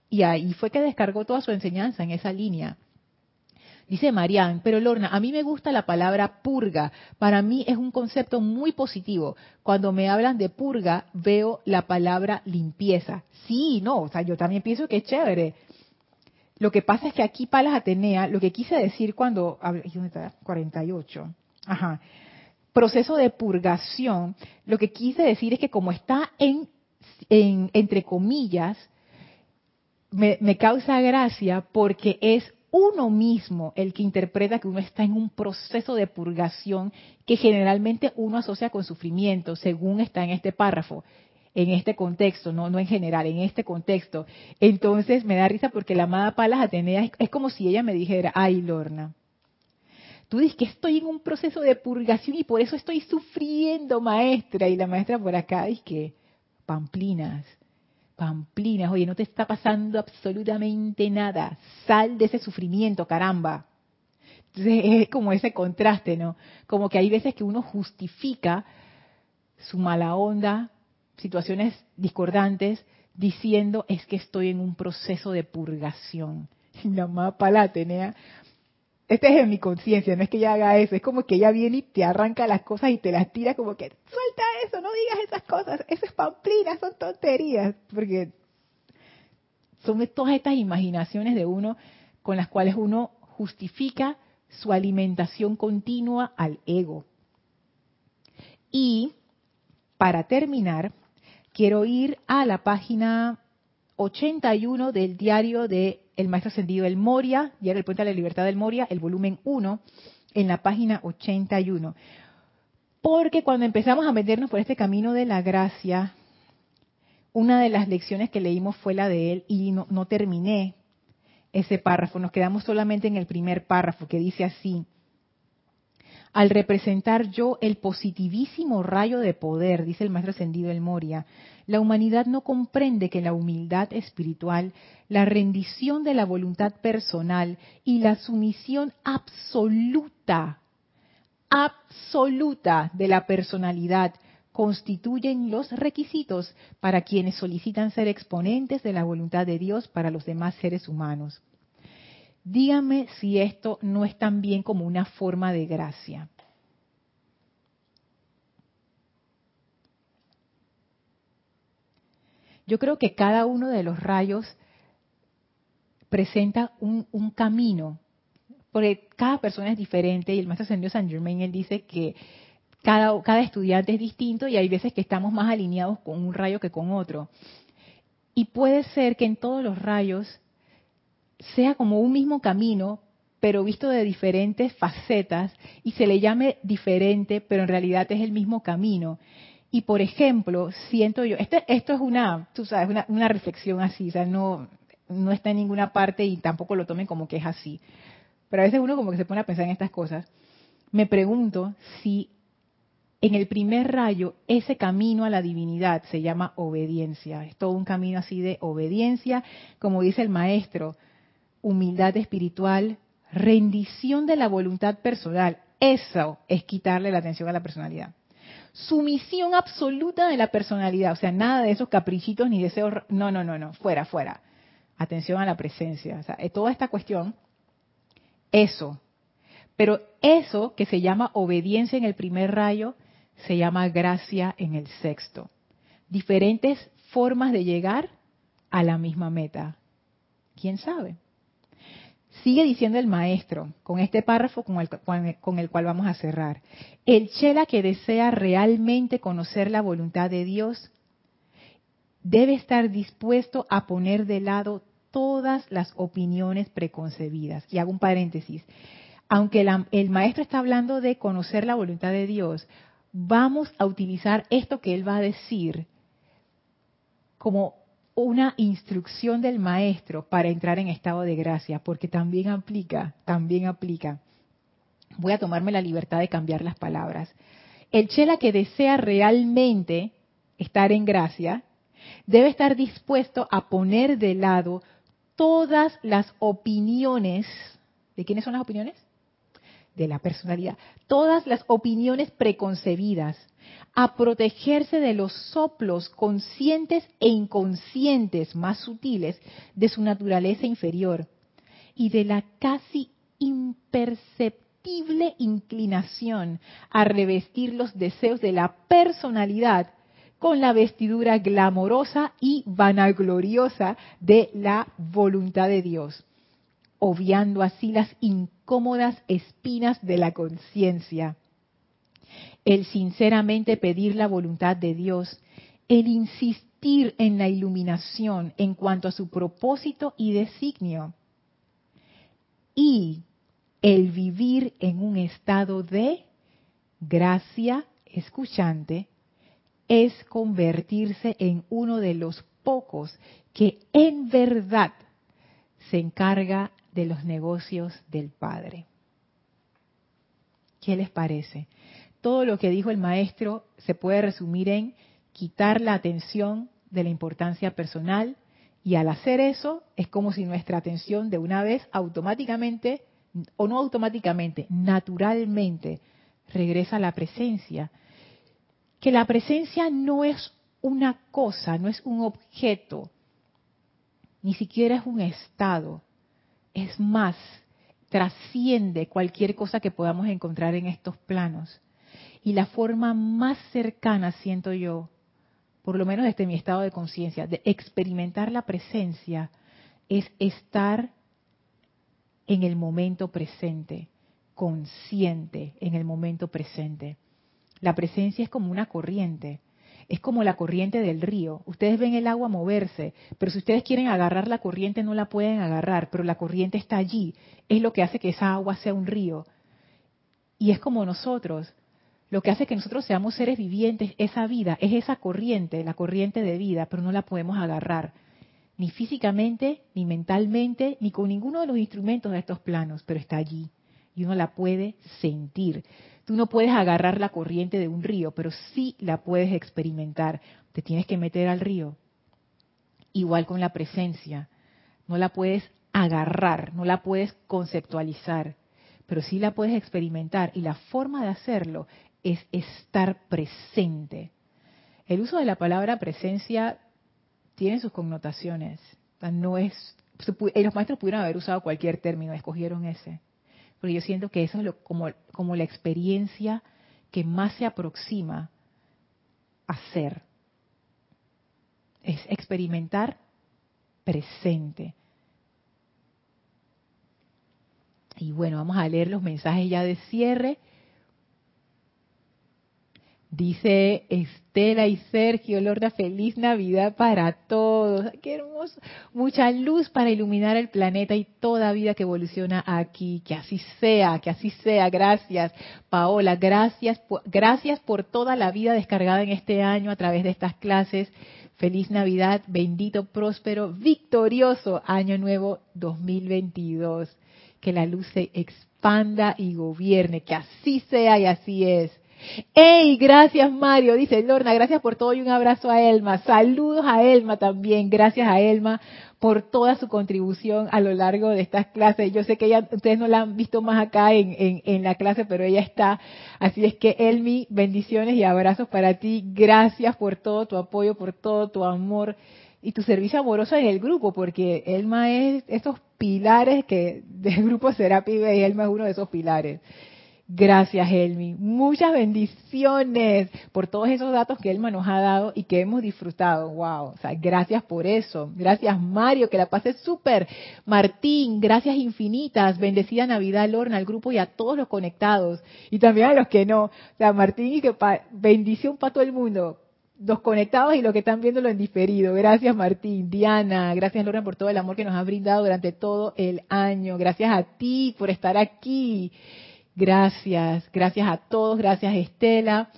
Y ahí fue que descargó toda su enseñanza en esa línea. Dice Marian, pero Lorna, a mí me gusta la palabra purga. Para mí es un concepto muy positivo. Cuando me hablan de purga, veo la palabra limpieza. Sí, no, o sea, yo también pienso que es chévere. Lo que pasa es que aquí Palas Atenea, lo que quise decir cuando, ¿dónde está? 48. Ajá. Proceso de purgación, lo que quise decir es que como está en, en entre comillas, me, me causa gracia porque es uno mismo el que interpreta que uno está en un proceso de purgación que generalmente uno asocia con sufrimiento, según está en este párrafo, en este contexto, no, no en general, en este contexto. Entonces me da risa porque la amada Palas Atenea es, como si ella me dijera, ay Lorna, tú dices que estoy en un proceso de purgación y por eso estoy sufriendo, maestra. Y la maestra por acá dice que, pamplinas, Pamplinas, oye, no te está pasando absolutamente nada. Sal de ese sufrimiento, caramba. Entonces es como ese contraste, ¿no? Como que hay veces que uno justifica su mala onda, situaciones discordantes, diciendo es que estoy en un proceso de purgación. Y la mapa la tenía este es en mi conciencia, no es que ella haga eso, es como que ella viene y te arranca las cosas y te las tira como que, suelta eso, no digas esas cosas, eso es pamplina, son tonterías, porque son todas estas imaginaciones de uno con las cuales uno justifica su alimentación continua al ego. Y para terminar, quiero ir a la página 81 del diario de El Maestro Ascendido del Moria, Diario del Puente de la Libertad del Moria, el volumen 1, en la página 81. Porque cuando empezamos a meternos por este camino de la gracia, una de las lecciones que leímos fue la de él y no terminé ese párrafo, nos quedamos solamente en el primer párrafo que dice así, al representar yo el positivísimo rayo de poder, dice el maestro ascendido El Moria, la humanidad no comprende que la humildad espiritual, la rendición de la voluntad personal y la sumisión absoluta, absoluta de la personalidad constituyen los requisitos para quienes solicitan ser exponentes de la voluntad de Dios para los demás seres humanos. Dígame si esto no es también como una forma de gracia. Yo creo que cada uno de los rayos presenta un, camino, porque cada persona es diferente y el maestro ascendido San Germain, él dice que cada, cada estudiante es distinto y hay veces que estamos más alineados con un rayo que con otro. Y puede ser que en todos los rayos sea como un mismo camino, pero visto de diferentes facetas y se le llame diferente, pero en realidad es el mismo camino. Y por ejemplo, siento yo, este, esto es una, tú sabes, una, una reflexión así, o sea, no, no está en ninguna parte y tampoco lo tomen como que es así. Pero a veces uno como que se pone a pensar en estas cosas. Me pregunto si en el primer rayo ese camino a la divinidad se llama obediencia. Es todo un camino así de obediencia, como dice el maestro, humildad espiritual, rendición de la voluntad personal. Eso es quitarle la atención a la personalidad. Sumisión absoluta de la personalidad, o sea, nada de esos caprichitos ni deseos. No, no, no, no, fuera, fuera. Atención a la presencia. O sea, toda esta cuestión, eso. Pero eso que se llama obediencia en el primer rayo, se llama gracia en el sexto. Diferentes formas de llegar a la misma meta. ¿Quién sabe? Sigue diciendo el maestro con este párrafo con el, con el, cual vamos a cerrar. El chela que desea realmente conocer la voluntad de Dios debe estar dispuesto a poner de lado todas las opiniones preconcebidas. Y hago un paréntesis. Aunque el maestro está hablando de conocer la voluntad de Dios, vamos a utilizar esto que él va a decir como una instrucción del maestro para entrar en estado de gracia, porque también aplica, también aplica. Voy a tomarme la libertad de cambiar las palabras. El chela que desea realmente estar en gracia debe estar dispuesto a poner de lado todas las opiniones. ¿De quiénes son las opiniones? De la personalidad. Todas las opiniones preconcebidas a protegerse de los soplos conscientes e inconscientes más sutiles de su naturaleza inferior y de la casi imperceptible inclinación a revestir los deseos de la personalidad con la vestidura glamorosa y vanagloriosa de la voluntad de Dios, obviando así las incómodas espinas de la conciencia. El sinceramente pedir la voluntad de Dios, el insistir en la iluminación en cuanto a su propósito y designio, y el vivir en un estado de gracia escuchante, es convertirse en uno de los pocos que en verdad se encarga de los negocios del Padre. ¿Qué les parece? Todo lo que dijo el maestro se puede resumir en quitar la atención de la importancia personal y al hacer eso es como si nuestra atención de una vez automáticamente, o no automáticamente, naturalmente regresa a la presencia que la presencia no es una cosa, no es un objeto, ni siquiera es un estado. Es más, trasciende cualquier cosa que podamos encontrar en estos planos. Y la forma más cercana, siento yo, por lo menos desde mi estado de conciencia, de experimentar la presencia, es estar en el momento presente, consciente en el momento presente. La presencia es como una corriente, es como la corriente del río. Ustedes ven el agua moverse, pero si ustedes quieren agarrar la corriente no la pueden agarrar, pero la corriente está allí. Es lo que hace que esa agua sea un río. Y es como nosotros. Lo que hace que nosotros seamos seres vivientes, esa vida, es esa corriente, la corriente de vida, pero no la podemos agarrar. Ni físicamente, ni mentalmente, ni con ninguno de los instrumentos de estos planos, pero está allí. Y uno la puede sentir. Tú no puedes agarrar la corriente de un río, pero sí la puedes experimentar. Te tienes que meter al río. Igual con la presencia. No la puedes agarrar, no la puedes conceptualizar, pero sí la puedes experimentar. Y la forma de hacerlo es estar presente. El uso de la palabra presencia tiene sus connotaciones. No es, los maestros pudieron haber usado cualquier término, escogieron ese pero yo siento que eso es lo, como, como la experiencia que más se aproxima a ser. Es experimentar presente. Y bueno, vamos a leer los mensajes ya de cierre. Dice Estela y Sergio Lorda, feliz Navidad para todos. Qué hermoso. Mucha luz para iluminar el planeta y toda vida que evoluciona aquí. Que así sea, que así sea. Gracias, Paola. Gracias, gracias por toda la vida descargada en este año a través de estas clases. Feliz Navidad, bendito, próspero, victorioso año nuevo 2022. Que la luz se expanda y gobierne. Que así sea y así es. ¡Ey! Gracias Mario, dice Lorna, gracias por todo y un abrazo a Elma. Saludos a Elma también, gracias a Elma por toda su contribución a lo largo de estas clases. Yo sé que ella, ustedes no la han visto más acá en, en la clase, pero ella está. Así es que Elmi, bendiciones y abrazos para ti. Gracias por todo tu apoyo, por todo tu amor y tu servicio amoroso en el grupo, porque Elma es esos pilares que del grupo Serapi y Elma es uno de esos pilares. Gracias, Elmi. Muchas bendiciones por todos esos datos que Elma nos ha dado y que hemos disfrutado. Wow. O sea, gracias por eso. Gracias, Mario, que la pase súper. Martín, gracias infinitas. Bendecida Navidad, Lorna, al grupo y a todos los conectados. Y también a los que no. O sea, Martín, y que bendición para todo el mundo. Los conectados y los que están viéndolo en diferido. Gracias, Martín. Diana, gracias, Lorna, por todo el amor que nos ha brindado durante todo el año. Gracias a ti por estar aquí. Gracias, gracias a todos, gracias Estela.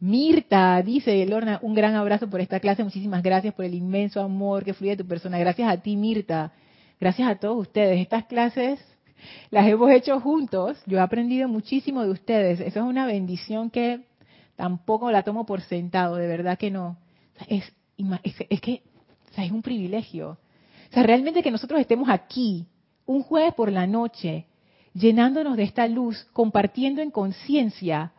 Mirta, dice Lorna, un gran abrazo por esta clase, muchísimas gracias por el inmenso amor que fluye de tu persona. Gracias a ti, Mirta. Gracias a todos ustedes. Estas clases las hemos hecho juntos. Yo he aprendido muchísimo de ustedes. Eso es una bendición que tampoco la tomo por sentado, de verdad que no. Es, es, que es un privilegio. O sea, realmente que nosotros estemos aquí un jueves por la noche llenándonos de esta luz, compartiendo en conciencia.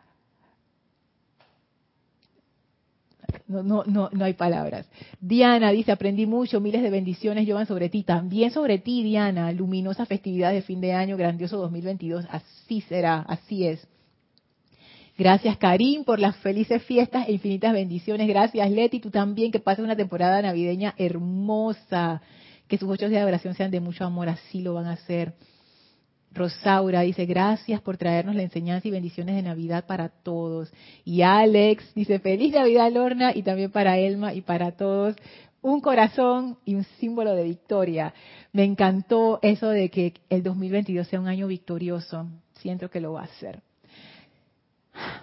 no, no, no, no hay palabras. Diana dice, aprendí mucho, miles de bendiciones llevan sobre ti. También sobre ti, Diana, luminosa festividad de fin de año, grandioso 2022. Así será, así es. Gracias, Karim, por las felices fiestas e infinitas bendiciones. Gracias, Leti, tú también, que pases una temporada navideña hermosa. Que sus ocho días de oración sean de mucho amor, así lo van a hacer. Rosaura dice, gracias por traernos la enseñanza y bendiciones de Navidad para todos. Y Alex dice, feliz Navidad, Lorna, y también para Elma y para todos. Un corazón y un símbolo de victoria. Me encantó eso de que el 2022 sea un año victorioso. Siento que lo va a ser.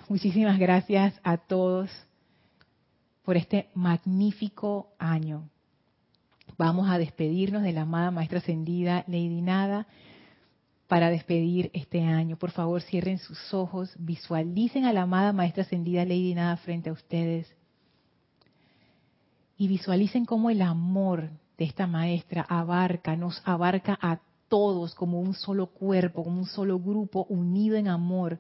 Muchísimas gracias a todos por este magnífico año. Vamos a despedirnos de la amada Maestra Ascendida Lady Nada para despedir este año. Por favor, cierren sus ojos, visualicen a la amada Maestra Ascendida Lady Nada frente a ustedes y visualicen cómo el amor de esta maestra abarca, nos abarca a todos como un solo cuerpo, como un solo grupo unido en amor.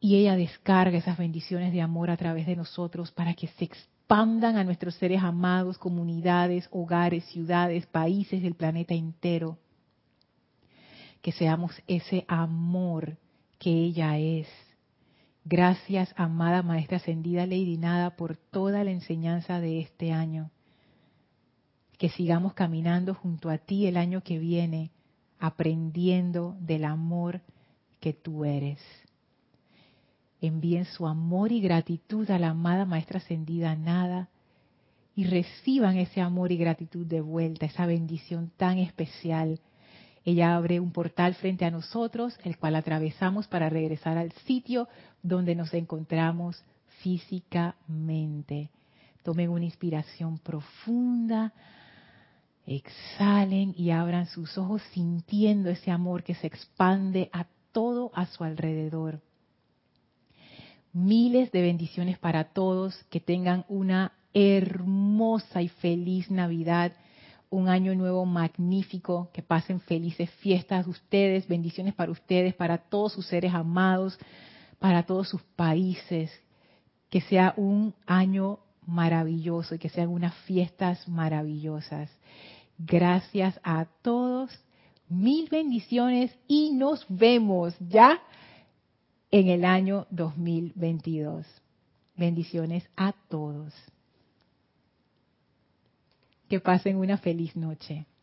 Y ella descarga esas bendiciones de amor a través de nosotros para que se expandan a nuestros seres amados, comunidades, hogares, ciudades, países del planeta entero que seamos ese amor que ella es. Gracias, amada Maestra Ascendida Lady Nada, por toda la enseñanza de este año. Que sigamos caminando junto a ti el año que viene, aprendiendo del amor que tú eres. Envíen su amor y gratitud a la amada Maestra Ascendida Nada y reciban ese amor y gratitud de vuelta, esa bendición tan especial ella abre un portal frente a nosotros, el cual atravesamos para regresar al sitio donde nos encontramos físicamente. Tomen una inspiración profunda, exhalen y abran sus ojos sintiendo ese amor que se expande a todo a su alrededor. Miles de bendiciones para todos, que tengan una hermosa y feliz Navidad un año nuevo magnífico, que pasen felices fiestas ustedes, bendiciones para ustedes, para todos sus seres amados, para todos sus países, que sea un año maravilloso y que sean unas fiestas maravillosas. Gracias a todos, mil bendiciones y nos vemos ya en el año 2022. Bendiciones a todos. Que pasen una feliz noche.